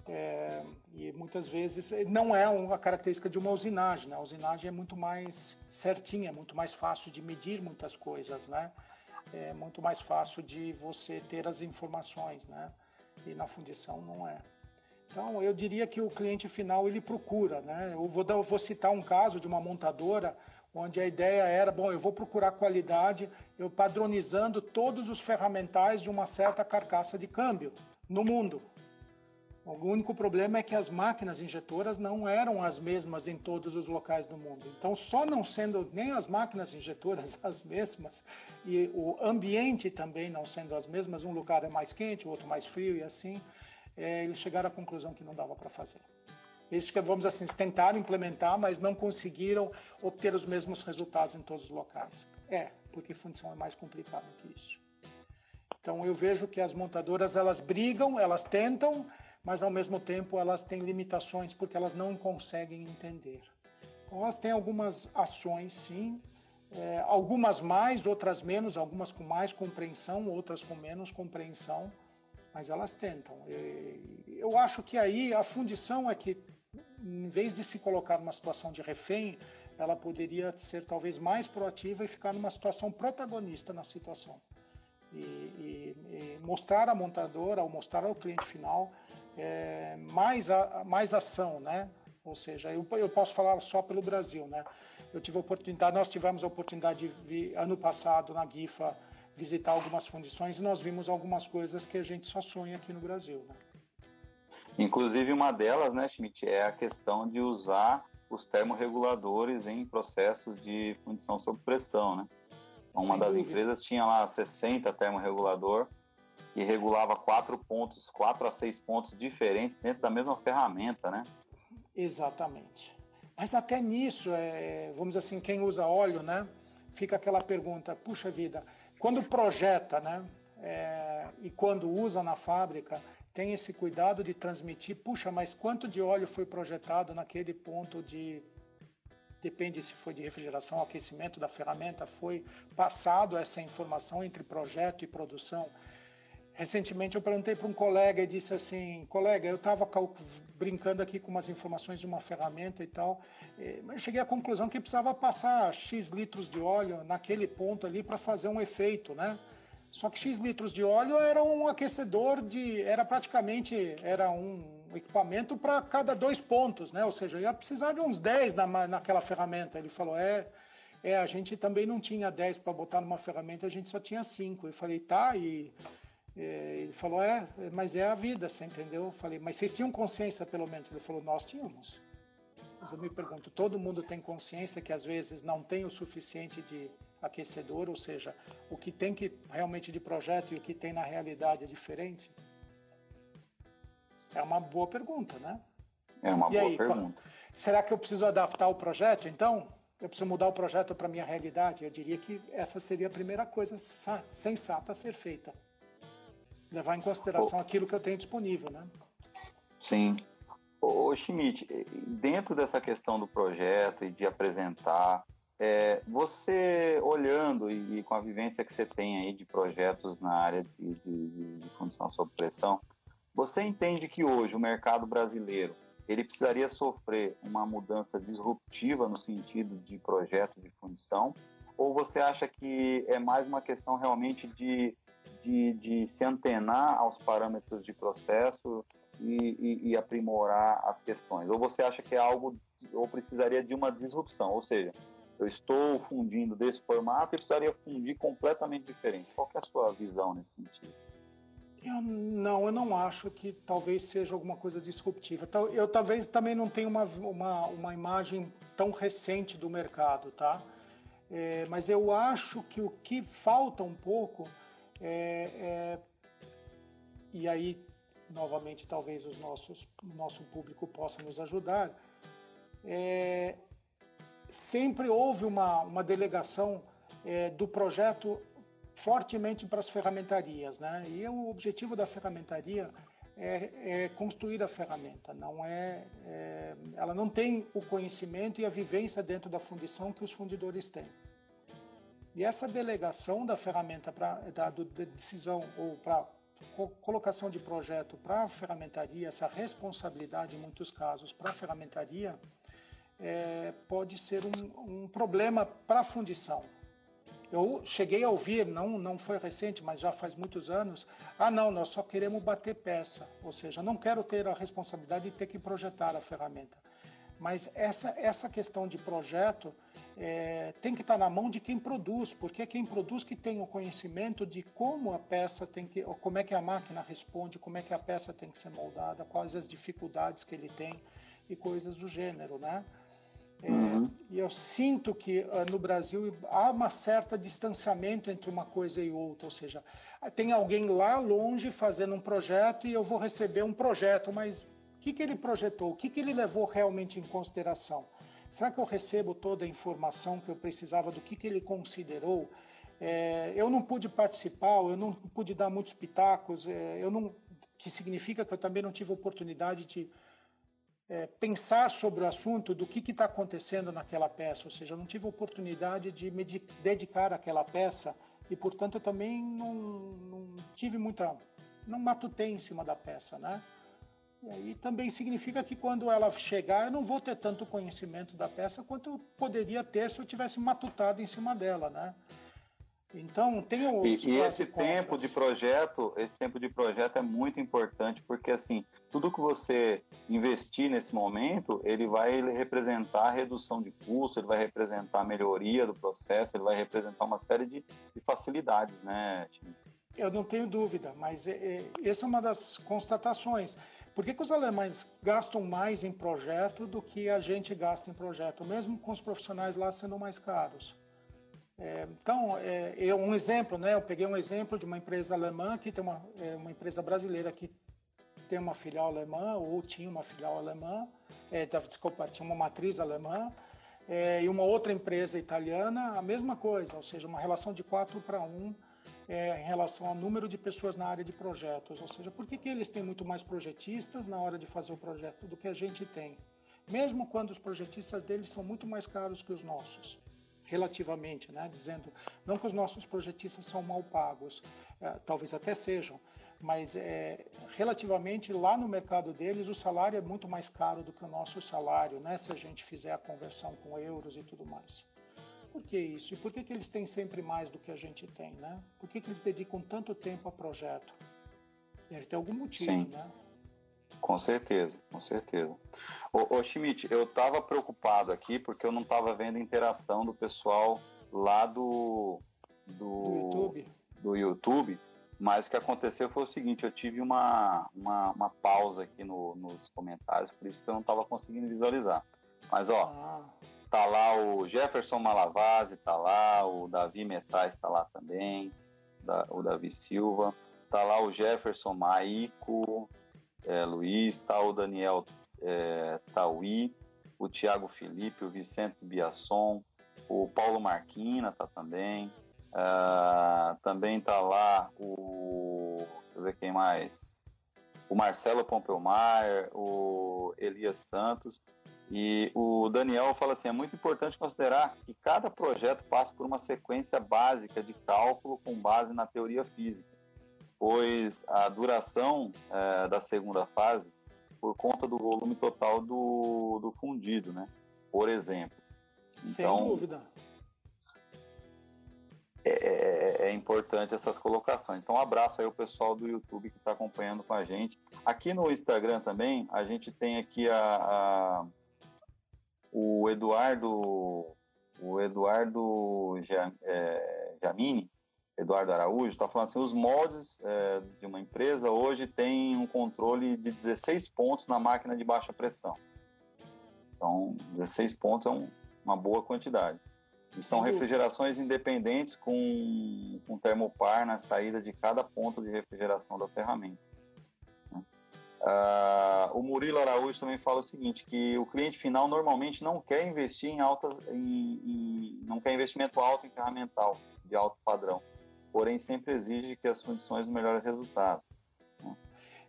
É, e muitas vezes não é uma característica de uma usinagem, né? a usinagem é muito mais certinha, é muito mais fácil de medir muitas coisas, né? é muito mais fácil de você ter as informações, né? e na fundição não é. Então, eu diria que o cliente final ele procura, né? Eu vou, dar, eu vou citar um caso de uma montadora onde a ideia era, bom, eu vou procurar qualidade, eu padronizando todos os ferramentais de uma certa carcaça de câmbio no mundo. O único problema é que as máquinas injetoras não eram as mesmas em todos os locais do mundo. Então, só não sendo nem as máquinas injetoras as mesmas e o ambiente também não sendo as mesmas, um lugar é mais quente, o outro mais frio e assim, é, eles chegaram à conclusão que não dava para fazer. Eles, vamos assim, tentaram implementar, mas não conseguiram obter os mesmos resultados em todos os locais. É, porque fundição é mais complicado que isso. Então eu vejo que as montadoras elas brigam, elas tentam, mas ao mesmo tempo elas têm limitações porque elas não conseguem entender. Então elas têm algumas ações, sim, é, algumas mais, outras menos, algumas com mais compreensão, outras com menos compreensão, mas elas tentam. Eu acho que aí a fundição é que, em vez de se colocar numa situação de refém, ela poderia ser talvez mais proativa e ficar numa situação protagonista na situação. E, e, e mostrar à montadora, ou mostrar ao cliente final, é, mais, a, mais ação, né? Ou seja, eu, eu posso falar só pelo Brasil, né? Eu tive a oportunidade, nós tivemos a oportunidade de vir ano passado na GIFA visitar algumas fundições e nós vimos algumas coisas que a gente só sonha aqui no Brasil. Né? Inclusive uma delas, né, Schmidt, é a questão de usar os termorreguladores em processos de fundição sob pressão, né? Uma Sem das dúvida. empresas tinha lá 60 termorregulador e regulava quatro pontos, quatro a seis pontos diferentes dentro da mesma ferramenta, né? Exatamente. Mas até nisso, é, vamos dizer assim, quem usa óleo, né? Fica aquela pergunta, puxa vida, quando projeta, né? É, e quando usa na fábrica, tem esse cuidado de transmitir, puxa, mas quanto de óleo foi projetado naquele ponto de depende se foi de refrigeração aquecimento da ferramenta, foi passado essa informação entre projeto e produção. Recentemente eu perguntei para um colega e disse assim, colega, eu estava brincando aqui com umas informações de uma ferramenta e tal, mas cheguei à conclusão que precisava passar X litros de óleo naquele ponto ali para fazer um efeito, né? Só que X litros de óleo era um aquecedor de, era praticamente, era um equipamento para cada dois pontos, né? Ou seja, ia precisar de uns 10 na, naquela ferramenta. Ele falou, é, é, a gente também não tinha 10 para botar numa ferramenta, a gente só tinha 5. Eu falei, tá, e ele falou, é, mas é a vida, você entendeu? Eu falei, mas vocês tinham consciência pelo menos? Ele falou, nós tínhamos. Mas eu me pergunto, todo mundo tem consciência que às vezes não tem o suficiente de aquecedor, ou seja, o que tem que realmente de projeto e o que tem na realidade é diferente? É uma boa pergunta, né? É uma e boa aí, pergunta. Será que eu preciso adaptar o projeto, então? Eu preciso mudar o projeto para a minha realidade? Eu diria que essa seria a primeira coisa sensata a ser feita. Levar em consideração oh. aquilo que eu tenho disponível, né? Sim. Ô, Schmidt, dentro dessa questão do projeto e de apresentar, é, você olhando e, e, com a vivência que você tem aí de projetos na área de, de, de condição sob pressão, você entende que hoje o mercado brasileiro ele precisaria sofrer uma mudança disruptiva no sentido de projeto de fundição? Ou você acha que é mais uma questão realmente de, de, de se antenar aos parâmetros de processo e, e, e, aprimorar as questões? Ou você acha que é algo, ou precisaria de uma disrupção? Ou seja, eu estou fundindo desse formato e precisaria fundir completamente diferente. Qual é a sua visão nesse sentido? Eu, não, eu não acho que talvez seja alguma coisa disruptiva. Eu talvez também não tenha uma, uma, uma imagem tão recente do mercado, tá? É, mas eu acho que o que falta um pouco é, é, e aí novamente talvez os nossos nosso público possa nos ajudar é, sempre houve uma, uma delegação é, do projeto fortemente para as ferramentarias, né? E o objetivo da ferramentaria é, é construir a ferramenta, não é, é, ela não tem o conhecimento e a vivência dentro da fundição que os fundidores têm. E essa delegação da ferramenta para da, da decisão ou para colocação de projeto para a ferramentaria, essa responsabilidade em muitos casos para a ferramentaria, é, pode ser um, um problema para a fundição. Eu cheguei a ouvir, não, não foi recente, mas já faz muitos anos, ah não, nós só queremos bater peça, ou seja, não quero ter a responsabilidade de ter que projetar a ferramenta. Mas essa, essa questão de projeto é, tem que estar na mão de quem produz, porque é quem produz que tem o conhecimento de como a peça tem que, como é que a máquina responde, como é que a peça tem que ser moldada, quais as dificuldades que ele tem e coisas do gênero, né? É, uhum. E eu sinto que uh, no Brasil há uma certa distanciamento entre uma coisa e outra, ou seja, tem alguém lá longe fazendo um projeto e eu vou receber um projeto, mas o que, que ele projetou? O que, que ele levou realmente em consideração? Será que eu recebo toda a informação que eu precisava do que, que ele considerou? É, eu não pude participar, eu não pude dar muitos pitacos, é, eu não, que significa que eu também não tive oportunidade de é, pensar sobre o assunto do que está acontecendo naquela peça, ou seja, eu não tive oportunidade de me dedicar àquela peça e, portanto, eu também não, não tive muita, não matutei em cima da peça, né? E aí também significa que quando ela chegar, eu não vou ter tanto conhecimento da peça quanto eu poderia ter se eu tivesse matutado em cima dela, né? Então, tem o E, e esse tempo de projeto, esse tempo de projeto é muito importante, porque assim, tudo que você investir nesse momento, ele vai representar redução de custo, ele vai representar melhoria do processo, ele vai representar uma série de, de facilidades, né, Tim? Eu não tenho dúvida, mas é, é, essa é uma das constatações. Por que, que, os alemães gastam mais em projeto do que a gente gasta em projeto, mesmo com os profissionais lá sendo mais caros? É, então, é, eu, um exemplo, né? Eu peguei um exemplo de uma empresa alemã que tem uma, é, uma empresa brasileira que tem uma filial alemã ou tinha uma filial alemã, é, desculpa, tinha uma matriz alemã é, e uma outra empresa italiana, a mesma coisa, ou seja, uma relação de 4 para 1 é, em relação ao número de pessoas na área de projetos. Ou seja, por que, que eles têm muito mais projetistas na hora de fazer o projeto do que a gente tem? Mesmo quando os projetistas deles são muito mais caros que os nossos relativamente, né? dizendo não que os nossos projetistas são mal pagos, é, talvez até sejam, mas é, relativamente lá no mercado deles o salário é muito mais caro do que o nosso salário, né? se a gente fizer a conversão com euros e tudo mais. Por que isso? E por que, que eles têm sempre mais do que a gente tem? Né? Por que, que eles dedicam tanto tempo a projeto? Deve ter algum motivo, Sim. né? Com certeza, com certeza. Ô, ô Schmidt, eu estava preocupado aqui porque eu não estava vendo interação do pessoal lá do, do, do, YouTube. do YouTube, mas o que aconteceu foi o seguinte, eu tive uma, uma, uma pausa aqui no, nos comentários, por isso que eu não estava conseguindo visualizar. Mas ó, ah. Tá lá o Jefferson Malavase, tá lá, o Davi Metais tá lá também, da, o Davi Silva, tá lá o Jefferson Maico, é, Luiz, tá o Daniel é, Tauí, o Tiago Felipe, o Vicente Biasson, o Paulo Marquina tá também, uh, também tá lá o, deixa eu ver quem mais? O Marcelo Pompelmaier, o Elias Santos. E o Daniel fala assim: é muito importante considerar que cada projeto passa por uma sequência básica de cálculo com base na teoria física, pois a duração é, da segunda fase por conta do volume total do, do fundido, né? Por exemplo. Então, Sem dúvida. É, é, é, importante essas colocações. Então, um abraço aí o pessoal do YouTube que está acompanhando com a gente. Aqui no Instagram também, a gente tem aqui a, a o Eduardo, o Eduardo é, Jamini, Eduardo Araújo, está falando assim, os moldes é, de uma empresa hoje têm um controle de 16 pontos na máquina de baixa pressão. Então, 16 pontos é um, uma boa quantidade. E são refrigerações independentes com, com termopar na saída de cada ponto de refrigeração da ferramenta. Uh, o Murilo Araújo também fala o seguinte, que o cliente final normalmente não quer investir em altas, em, em, não quer investimento alto em ferramental de alto padrão, porém sempre exige que as condições melhorem o resultado. Né?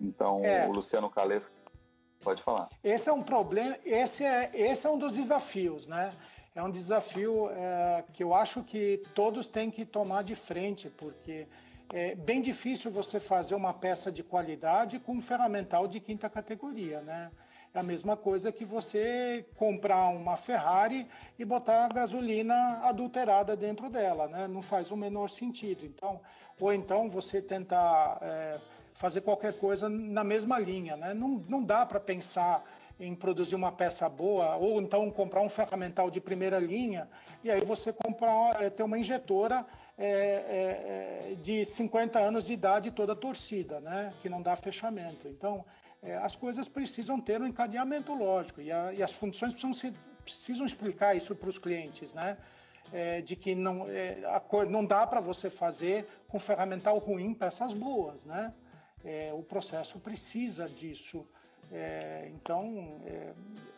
Então, é. o Luciano Calesco pode falar. Esse é um problema, esse é, esse é um dos desafios, né? É um desafio é, que eu acho que todos têm que tomar de frente, porque é bem difícil você fazer uma peça de qualidade com um ferramental de quinta categoria, né? É a mesma coisa que você comprar uma Ferrari e botar gasolina adulterada dentro dela, né? Não faz o menor sentido. Então, ou então você tentar é, fazer qualquer coisa na mesma linha, né? Não, não dá para pensar em produzir uma peça boa ou então comprar um ferramental de primeira linha e aí você comprar é, ter uma injetora é, é, é, de 50 anos de idade toda torcida, né? que não dá fechamento. Então, é, as coisas precisam ter um encadeamento lógico e, a, e as funções precisam, se, precisam explicar isso para os clientes, né? É, de que não, é, a, não dá para você fazer com ferramental ruim peças boas, né? o processo precisa disso. então,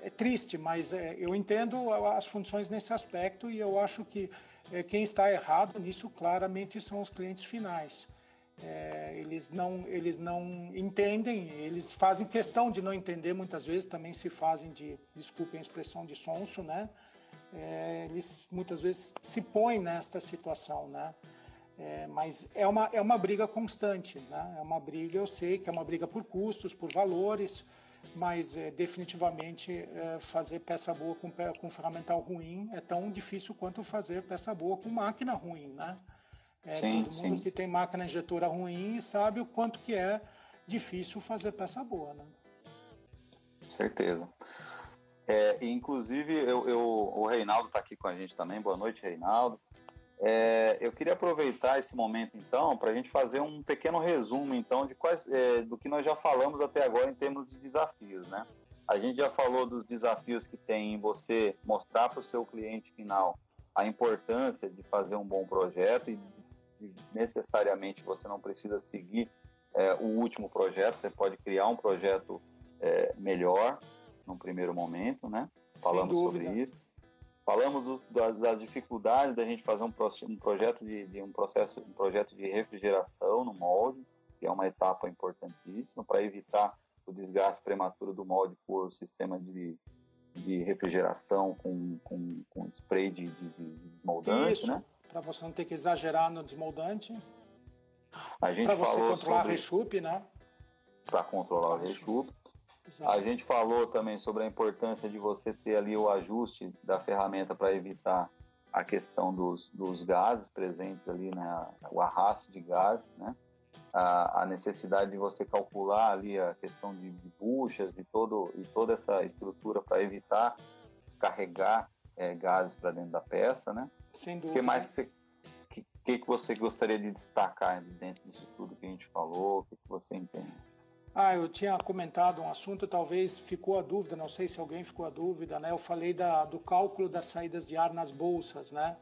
é, triste, mas eu entendo as funções nesse aspecto e eu acho que é, quem está errado nisso claramente são os clientes finais. É, eles, não, eles não entendem, eles fazem questão de não entender, muitas vezes também se fazem de, desculpem a expressão, de sonso, né? É, eles muitas vezes se põem nesta situação, né? É, mas é uma, é uma briga constante, né? É uma briga, eu sei que é uma briga por custos, por valores, mas é, definitivamente é, fazer peça boa com, com ferramental ruim é tão difícil quanto fazer peça boa com máquina ruim, né? É, sim, todo mundo sim. que tem máquina injetora ruim sabe o quanto que é difícil fazer peça boa, né? Certeza. É, inclusive, eu, eu, o Reinaldo está aqui com a gente também. Boa noite, Reinaldo. É, eu queria aproveitar esse momento, então, para a gente fazer um pequeno resumo, então, de quais, é, do que nós já falamos até agora em termos de desafios, né? A gente já falou dos desafios que tem em você mostrar para o seu cliente final a importância de fazer um bom projeto e, necessariamente você não precisa seguir é, o último projeto, você pode criar um projeto é, melhor no primeiro momento, né? Falamos sobre isso. Falamos do, das, das, dificuldades da gente fazer um, um projeto de, de, um processo, um projeto de refrigeração no molde, que é uma etapa importantíssima para evitar o desgaste prematuro do molde por sistema de, de refrigeração com, com, com spray de, de, de desmoldante, Isso, né? Para você não ter que exagerar no desmoldante. A gente para você controlar sobre... a rechupe, né? Para controlar o rechupe. A gente falou também sobre a importância de você ter ali o ajuste da ferramenta para evitar a questão dos, dos gases presentes ali, né? o arrasto de gases, né? A, a, necessidade de você calcular ali a questão de, de buchas e, todo, e toda essa estrutura para evitar carregar é, gases para dentro da peça, né? Sem dúvida. O que mais você, que, que, você gostaria de destacar dentro disso tudo que a gente falou? O que, que você entende? Ah, eu tinha comentado um assunto, talvez ficou a dúvida, não sei se alguém ficou a dúvida, né? Eu falei da, do cálculo das saídas de ar nas bolsas, né?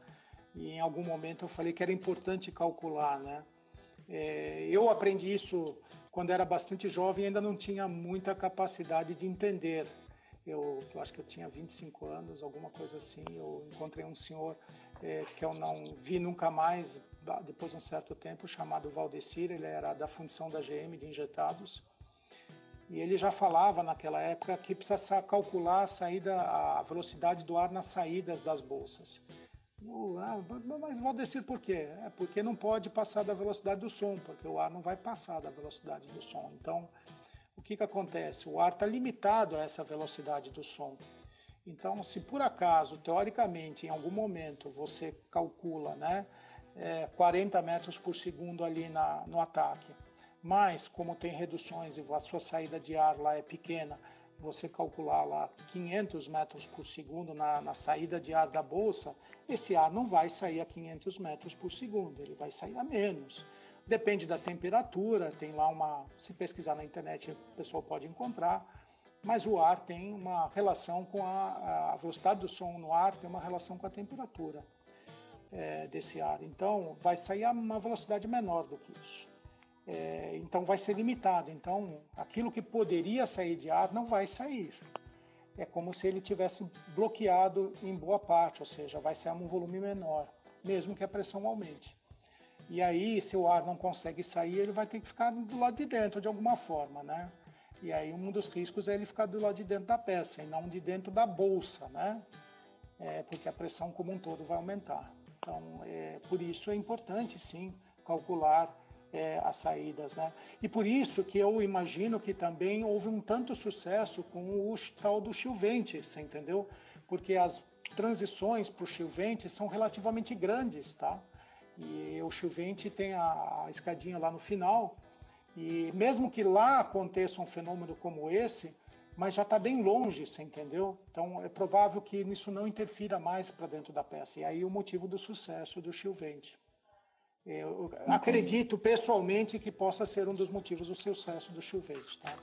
E em algum momento eu falei que era importante calcular, né? É, eu aprendi isso quando era bastante jovem ainda não tinha muita capacidade de entender. Eu, eu, acho que eu tinha 25 anos, alguma coisa assim. Eu encontrei um senhor é, que eu não vi nunca mais, depois de um certo tempo, chamado Valdecir, ele era da função da GM de injetados, e ele já falava naquela época que precisa calcular a saída, a velocidade do ar nas saídas das bolsas. Ah, mas Valdecir por quê? É porque não pode passar da velocidade do som, porque o ar não vai passar da velocidade do som. Então, o que, que acontece? O ar está limitado a essa velocidade do som. Então, se por acaso, teoricamente, em algum momento você calcula né, é, 40 metros por segundo ali na, no ataque, mas como tem reduções e a sua saída de ar lá é pequena, você calcular lá 500 metros por segundo na, na, saída de ar da bolsa, esse ar não vai sair a 500 metros por segundo, ele vai sair a menos. Depende da temperatura, tem lá uma. Se pesquisar na internet, o pessoal pode encontrar, mas o ar tem uma relação com a, a velocidade do som no ar, tem uma relação com a temperatura é, desse ar. Então, vai sair a uma velocidade menor do que isso. É, então vai ser limitado. Então aquilo que poderia sair de ar não vai sair. É como se ele tivesse bloqueado em boa parte, ou seja, vai ser um volume menor, mesmo que a pressão aumente. E aí, se o ar não consegue sair, ele vai ter que ficar do lado de dentro de alguma forma, né? E aí um dos riscos é ele ficar do lado de dentro da peça e não de dentro da bolsa, né? É, porque a pressão como um todo vai aumentar. Então, é, por isso é importante sim calcular é, as saídas. Né? E por isso que eu imagino que também houve um tanto sucesso com o tal do Chilvente, você entendeu? Porque as transições para o Chilvente são relativamente grandes, tá? E o Chilvente tem a, a escadinha lá no final, e mesmo que lá aconteça um fenômeno como esse, mas já está bem longe, você entendeu? Então é provável que isso não interfira mais para dentro da peça. E aí o motivo do sucesso do Chilvente. Eu acredito pessoalmente que possa ser um dos motivos do sucesso do Chuvete, tá?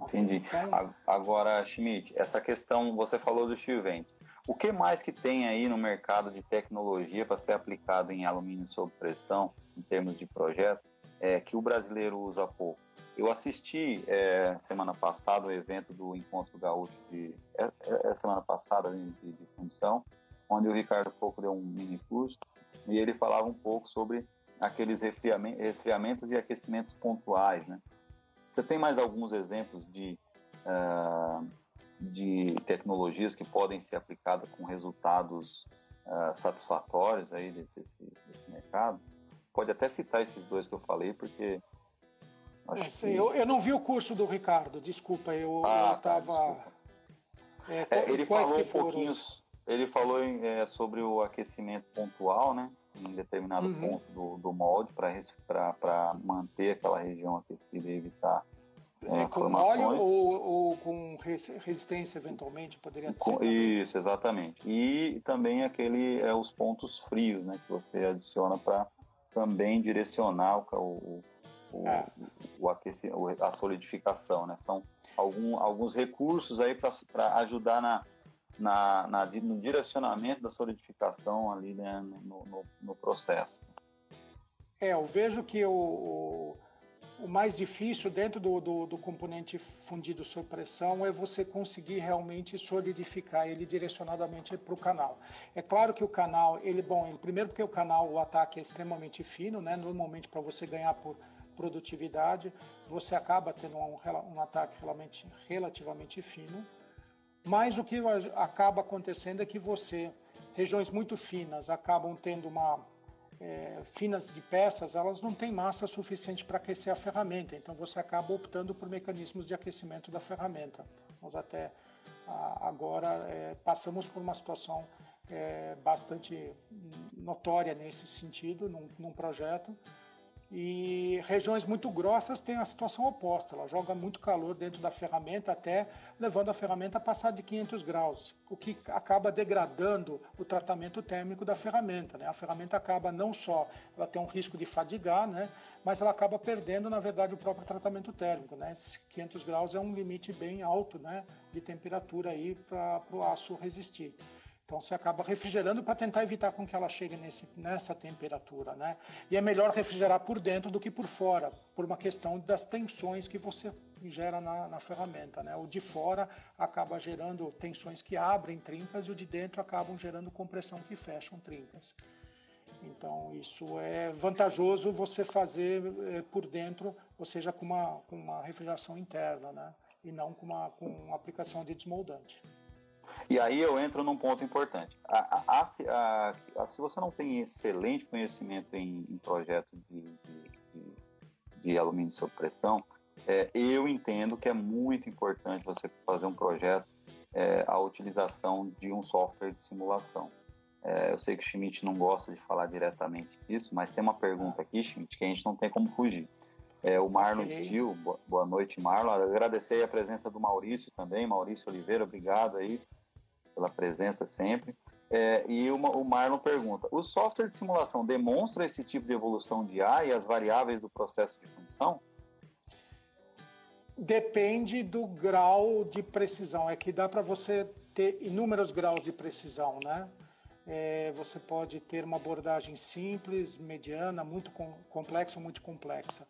Entendi. Então, Agora, Schmidt, essa questão, você falou do Chuvente. O que mais que tem aí no mercado de tecnologia para ser aplicado em alumínio sob pressão, em termos de projeto, é, que o brasileiro usa pouco? Eu assisti é, semana passada o evento do Encontro Gaúcho de é, é, é semana passada de, de, de função, onde o Ricardo Pouco deu um mini curso e ele falava um pouco sobre aqueles resfriamentos e aquecimentos pontuais, né? Você tem mais alguns exemplos de, uh, de tecnologias que podem ser aplicadas com resultados uh, satisfatórios aí desse, desse mercado? Pode até citar esses dois que eu falei, porque é, que... eu, eu, não vi o curso do Ricardo, desculpa, eu ah, estava. Tá, é, é, ele falou um pouquinho. Os ele falou em, é, sobre o aquecimento pontual, né? Em determinado uhum. ponto do, do molde para manter aquela região aquecida e evitar é, com óleo ou, ou, com resistência eventualmente poderia ter. Com, isso, exatamente. E também aquele é os pontos frios, né? Que você adiciona para também direcionar o, o, o, é. o aquecimento, a solidificação, né? São algum, alguns recursos aí para ajudar na na, na, no direcionamento da solidificação ali né, no, no, no, processo. É, eu vejo que o, o, mais difícil dentro do, do, do, componente fundido sob pressão é você conseguir realmente solidificar ele direcionadamente para o canal. É claro que o canal, ele bom, ele, primeiro porque o canal, o ataque é extremamente fino, né? Normalmente para você ganhar por produtividade, você acaba tendo um, um ataque relativamente, relativamente fino. Mas o que acaba acontecendo é que você, regiões muito finas, acabam tendo uma é, finas de peças, elas não têm massa suficiente para aquecer a ferramenta. Então você acaba optando por mecanismos de aquecimento da ferramenta. Nós até agora é, passamos por uma situação é, bastante notória nesse sentido, num, num projeto e regiões muito grossas têm a situação oposta, ela joga muito calor dentro da ferramenta, até levando a ferramenta a passar de 500 graus, o que acaba degradando o tratamento térmico da ferramenta. Né? A ferramenta acaba não só, ela tem um risco de fadigar, né? mas ela acaba perdendo, na verdade, o próprio tratamento térmico. Né? 500 graus é um limite bem alto né? de temperatura para o aço resistir. Então você acaba refrigerando para tentar evitar com que ela chegue nesse, nessa temperatura, né? E é melhor refrigerar por dentro do que por fora, por uma questão das tensões que você gera na, na ferramenta, né? O de fora acaba gerando tensões que abrem trincas e o de dentro acabam gerando compressão que fecham trincas. Então, isso é vantajoso você fazer é, por dentro, ou seja, com uma, com uma refrigeração interna, né? e não com uma, com uma aplicação de desmoldante. E aí eu entro num ponto importante. A, a, a, se você não tem excelente conhecimento em, em projetos de, de, de, de, alumínio sob pressão, é, eu entendo que é muito importante você fazer um projeto é, a utilização de um software de simulação. É, eu sei que o Schmidt não gosta de falar diretamente disso, mas tem uma pergunta aqui, Schmidt, que a gente não tem como fugir. É, o Marlon okay. Boa noite, Marlon. Agradecer a presença do Maurício também, Maurício Oliveira, obrigado aí pela presença sempre. É, e uma, o Marlon pergunta: o software de simulação demonstra esse tipo de evolução de A e as variáveis do processo de função? Depende do grau de precisão. É que dá para você ter inúmeros graus de precisão, né? É, você pode ter uma abordagem simples, mediana, muito com, complexa ou muito complexa.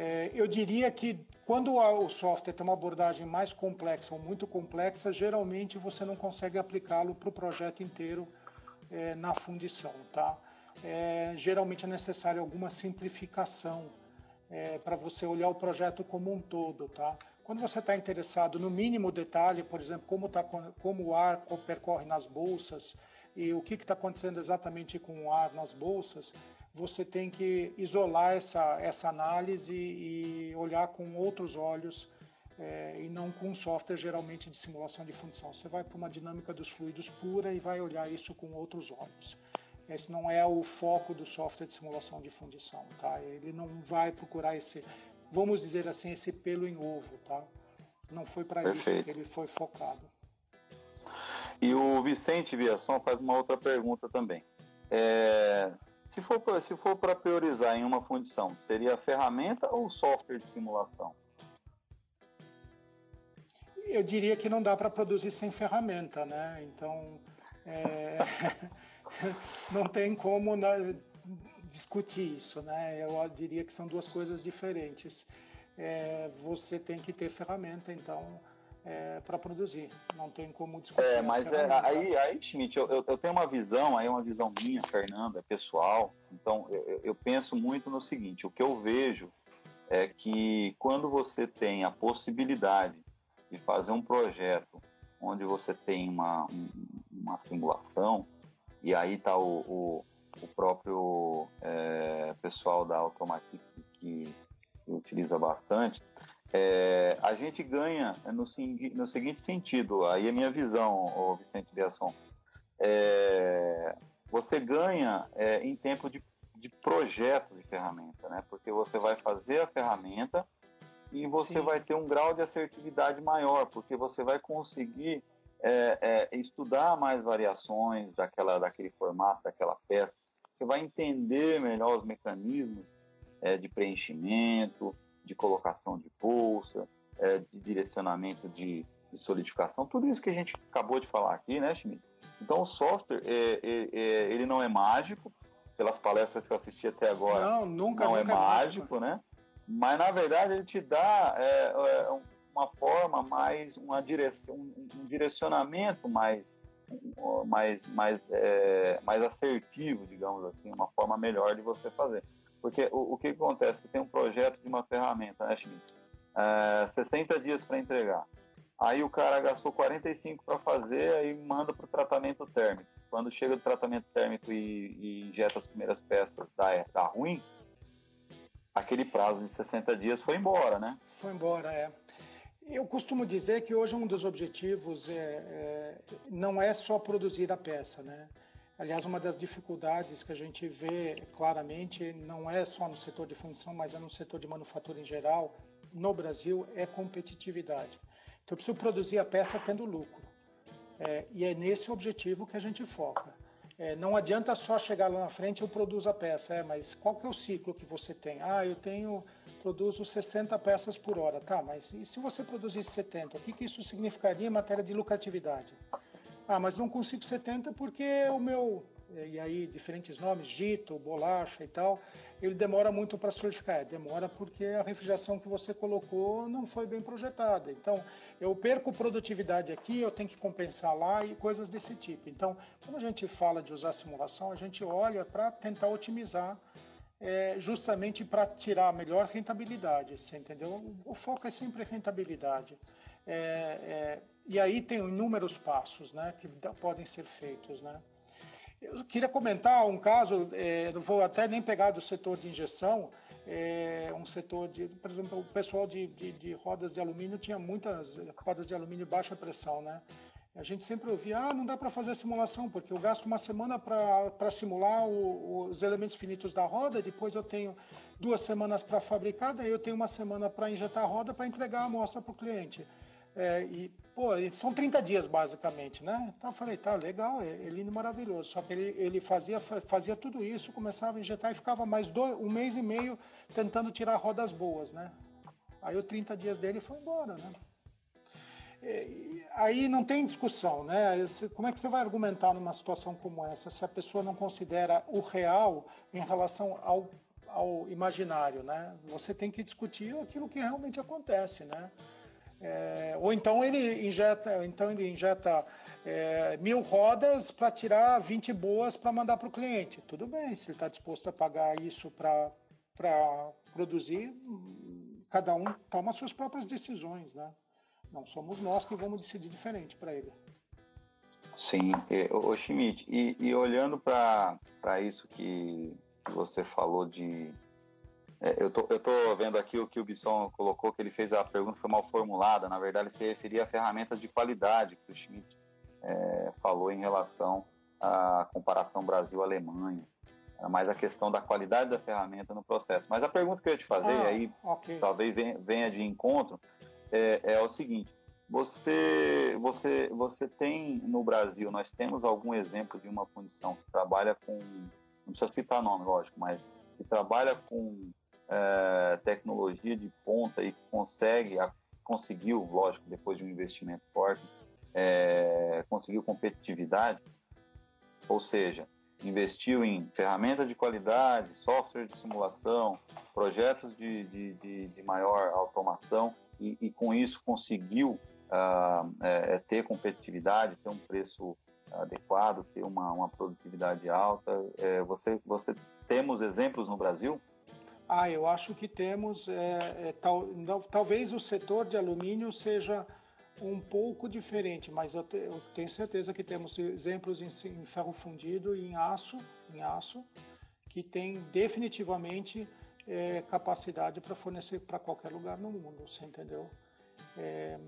É, eu diria que quando o software tem uma abordagem mais complexa ou muito complexa, geralmente você não consegue aplicá-lo para o projeto inteiro é, na fundição, tá? É, geralmente é necessário alguma simplificação é, para você olhar o projeto como um todo, tá? Quando você está interessado no mínimo detalhe, por exemplo, como, tá, como o ar percorre nas bolsas e o que está acontecendo exatamente com o ar nas bolsas, você tem que isolar essa, essa análise e olhar com outros olhos é, e não com um software geralmente de simulação de função. Você vai para uma dinâmica dos fluidos pura e vai olhar isso com outros olhos. Esse não é o foco do software de simulação de fundição, tá? Ele não vai procurar esse, vamos dizer assim, esse pelo em ovo, tá? Não foi para isso que ele foi focado. E o Vicente Viação faz uma outra pergunta também. É, se for se for para priorizar em uma fundição, seria a ferramenta ou o software de simulação? Eu diria que não dá para produzir sem ferramenta, né? Então, é... não tem como né, discutir isso, né? Eu diria que são duas coisas diferentes. É, você tem que ter ferramenta, então é, para produzir. Não tem como discutir. É, mas é, aí, aí, Schmidt, eu, eu, eu, tenho uma visão, aí uma visão minha, Fernanda, pessoal. Então, eu, eu penso muito no seguinte: o que eu vejo é que quando você tem a possibilidade de fazer um projeto onde você tem uma, uma simulação, e aí está o, o, o, próprio é, pessoal da Automatic que, que utiliza bastante, é, a gente ganha no, no, seguinte sentido, aí é minha visão, o Vicente Biasson. É, você ganha é, em tempo de, de projeto de ferramenta, né? Porque você vai fazer a ferramenta e você Sim. vai ter um grau de assertividade maior, porque você vai conseguir é, é, estudar mais variações daquela, daquele formato, daquela peça. Você vai entender melhor os mecanismos é, de preenchimento, de colocação de bolsa, é, de direcionamento de, de, solidificação, tudo isso que a gente acabou de falar aqui, né, Schmidt? Então, o software, é, é, é ele não é mágico, pelas palestras que eu assisti até agora, não, nunca, não é nunca é mágico, né? Mas, na verdade, ele te dá é, uma forma mais, uma direção, um direcionamento mais, mais, mais, mais assertivo, digamos assim, uma forma melhor de você fazer. Porque o, o que acontece? Você tem um projeto de uma ferramenta, né, Schmidt? É, 60 dias para entregar. Aí o cara gastou 45 para fazer, aí manda para o tratamento térmico. Quando chega o tratamento térmico e, e injeta as primeiras peças, dá, dá ruim, aquele prazo de 60 dias foi embora, né? Foi embora, é. Eu costumo dizer que hoje um dos objetivos é, é, não é só produzir a peça, né? Aliás, uma das dificuldades que a gente vê claramente não é só no setor de função, mas é no setor de manufatura em geral, no Brasil, é competitividade. Então, eu preciso produzir a peça tendo lucro. É, e é nesse objetivo que a gente foca. É, não adianta só chegar lá na frente eu produzo a peça, é, mas qual que é o ciclo que você tem? Ah, eu tenho, produzo 60 peças por hora, tá, mas e se você produzisse 70, o que, que isso significaria em matéria de lucratividade? Ah, mas não consigo 70 porque o meu e aí diferentes nomes, Gito, bolacha e tal, ele demora muito para solidificar. É, demora porque a refrigeração que você colocou não foi bem projetada. Então, eu perco produtividade aqui, eu tenho que compensar lá e coisas desse tipo. Então, quando a gente fala de usar simulação, a gente olha para tentar otimizar é, justamente para tirar a melhor rentabilidade, você entendeu? O foco é sempre rentabilidade. É, é, e aí tem inúmeros passos né, que podem ser feitos. Né? Eu queria comentar um caso, é, não vou até nem pegar do setor de injeção, é, um setor de, por exemplo, o pessoal de, de, de, rodas de alumínio tinha muitas rodas de alumínio baixa pressão, né? A gente sempre ouvia, ah, não dá para fazer simulação, porque eu gasto uma semana para simular o, os elementos finitos da roda, depois eu tenho duas semanas para fabricar, daí eu tenho uma semana para injetar a roda para entregar a amostra para o cliente. É, e, pô, são 30 dias basicamente, né? Então eu falei, tá, legal, é, é lindo, maravilhoso. Só que ele, ele fazia, fazia tudo isso, começava a injetar e ficava mais dois, um mês e meio tentando tirar rodas boas, né? Aí os 30 dias dele foi embora, né? E, aí não tem discussão, né? Como é que você vai argumentar numa situação como essa se a pessoa não considera o real em relação ao, ao imaginário, né? Você tem que discutir aquilo que realmente acontece, né? É, ou então ele injeta, então ele injeta é, mil rodas para tirar 20 boas para mandar para o cliente. Tudo bem, se ele está disposto a pagar isso para produzir, cada um toma suas próprias decisões, né? Não somos nós que vamos decidir diferente para ele. Sim, o Schmidt, e, e olhando para isso que você falou de é, eu, tô, eu tô vendo aqui o que o Bisson colocou, que ele fez a pergunta foi mal formulada. Na verdade, ele se referia a ferramentas de qualidade que o Schmidt é, falou em relação à comparação Brasil-Alemanha. Era mais a questão da qualidade da ferramenta no processo. Mas a pergunta que eu ia te fazer, ah, aí okay. talvez venha de encontro, é, é o seguinte: você, você, você tem no Brasil, nós temos algum exemplo de uma punição que trabalha com, não precisa citar nome, lógico, mas que trabalha com é, tecnologia de ponta e consegue, a, conseguiu, lógico, depois de um investimento forte, é, conseguiu competitividade, ou seja, investiu em ferramenta de qualidade, software de simulação, projetos de, de, de, de maior automação e, e, com isso conseguiu uh, é, ter competitividade, ter um preço adequado, ter uma, uma produtividade alta. É, você, você temos exemplos no Brasil? Ah, eu acho que temos, é, é, tal, não, talvez o setor de alumínio seja um pouco diferente, mas eu, te, eu tenho certeza que temos exemplos em, em, ferro fundido e em aço, em aço, que tem definitivamente é, capacidade para fornecer para qualquer lugar no mundo, você entendeu? É,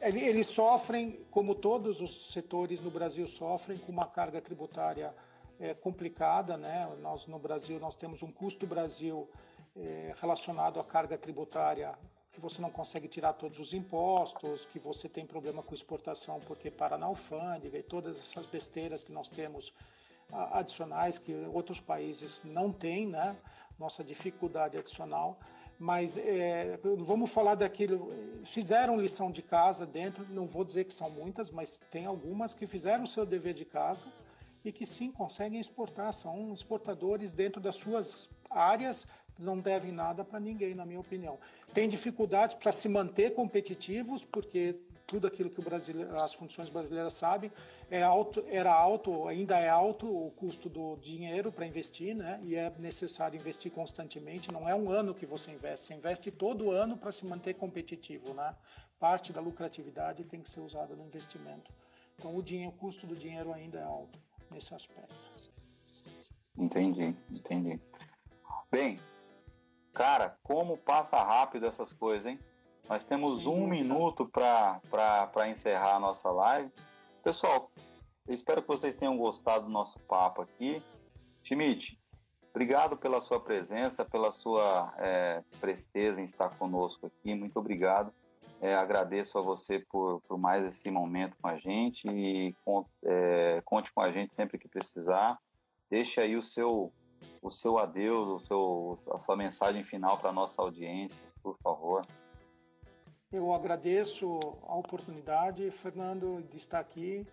eles sofrem, como todos os setores no Brasil sofrem, com uma carga tributária é, complicada, né? Nós no Brasil nós temos um custo Brasil é, relacionado à carga tributária, que você não consegue tirar todos os impostos, que você tem problema com exportação porque para na alfândega e todas essas besteiras que nós temos adicionais que outros países não têm, né? Nossa dificuldade adicional. Mas é, vamos falar daquilo. Fizeram lição de casa dentro, não vou dizer que são muitas, mas tem algumas que fizeram o seu dever de casa e que sim conseguem exportar, são exportadores dentro das suas áreas, não devem nada para ninguém, na minha opinião. Tem dificuldades para se manter competitivos, porque tudo aquilo que as funções brasileiras sabem é alto, era alto, ainda é alto o custo do dinheiro para investir, né? E é necessário investir constantemente. Não é um ano que você investe, você investe todo ano para se manter competitivo, né? Parte da lucratividade tem que ser usada no investimento. Então o dinheiro, o custo do dinheiro ainda é alto nesse aspecto. Entendi, entendi. Bem, Cara, como passa rápido essas coisas, hein? Nós temos Sim, um minuto para encerrar a nossa live. Pessoal, eu espero que vocês tenham gostado do nosso papo aqui. Schmidt, obrigado pela sua presença, pela sua é, presteza em estar conosco aqui. Muito obrigado. É, agradeço a você por, por mais esse momento com a gente e é, conte com a gente sempre que precisar. Deixe aí o seu o seu adeus, o seu, a sua mensagem final para a nossa audiência, por favor. Eu agradeço a oportunidade, Fernando, de estar aqui.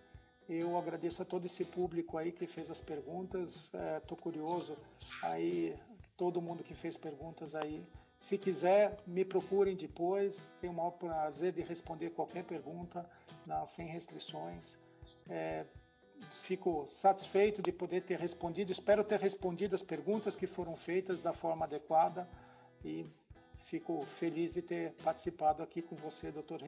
Eu agradeço a todo esse público aí que fez as perguntas. Estou é, curioso aí, todo mundo que fez perguntas aí. Se quiser, me procurem depois. Tenho o maior prazer de responder qualquer pergunta, sem restrições. É, fico satisfeito de poder ter respondido. Espero ter respondido as perguntas que foram feitas da forma adequada e fico feliz de ter participado aqui com você, doutor.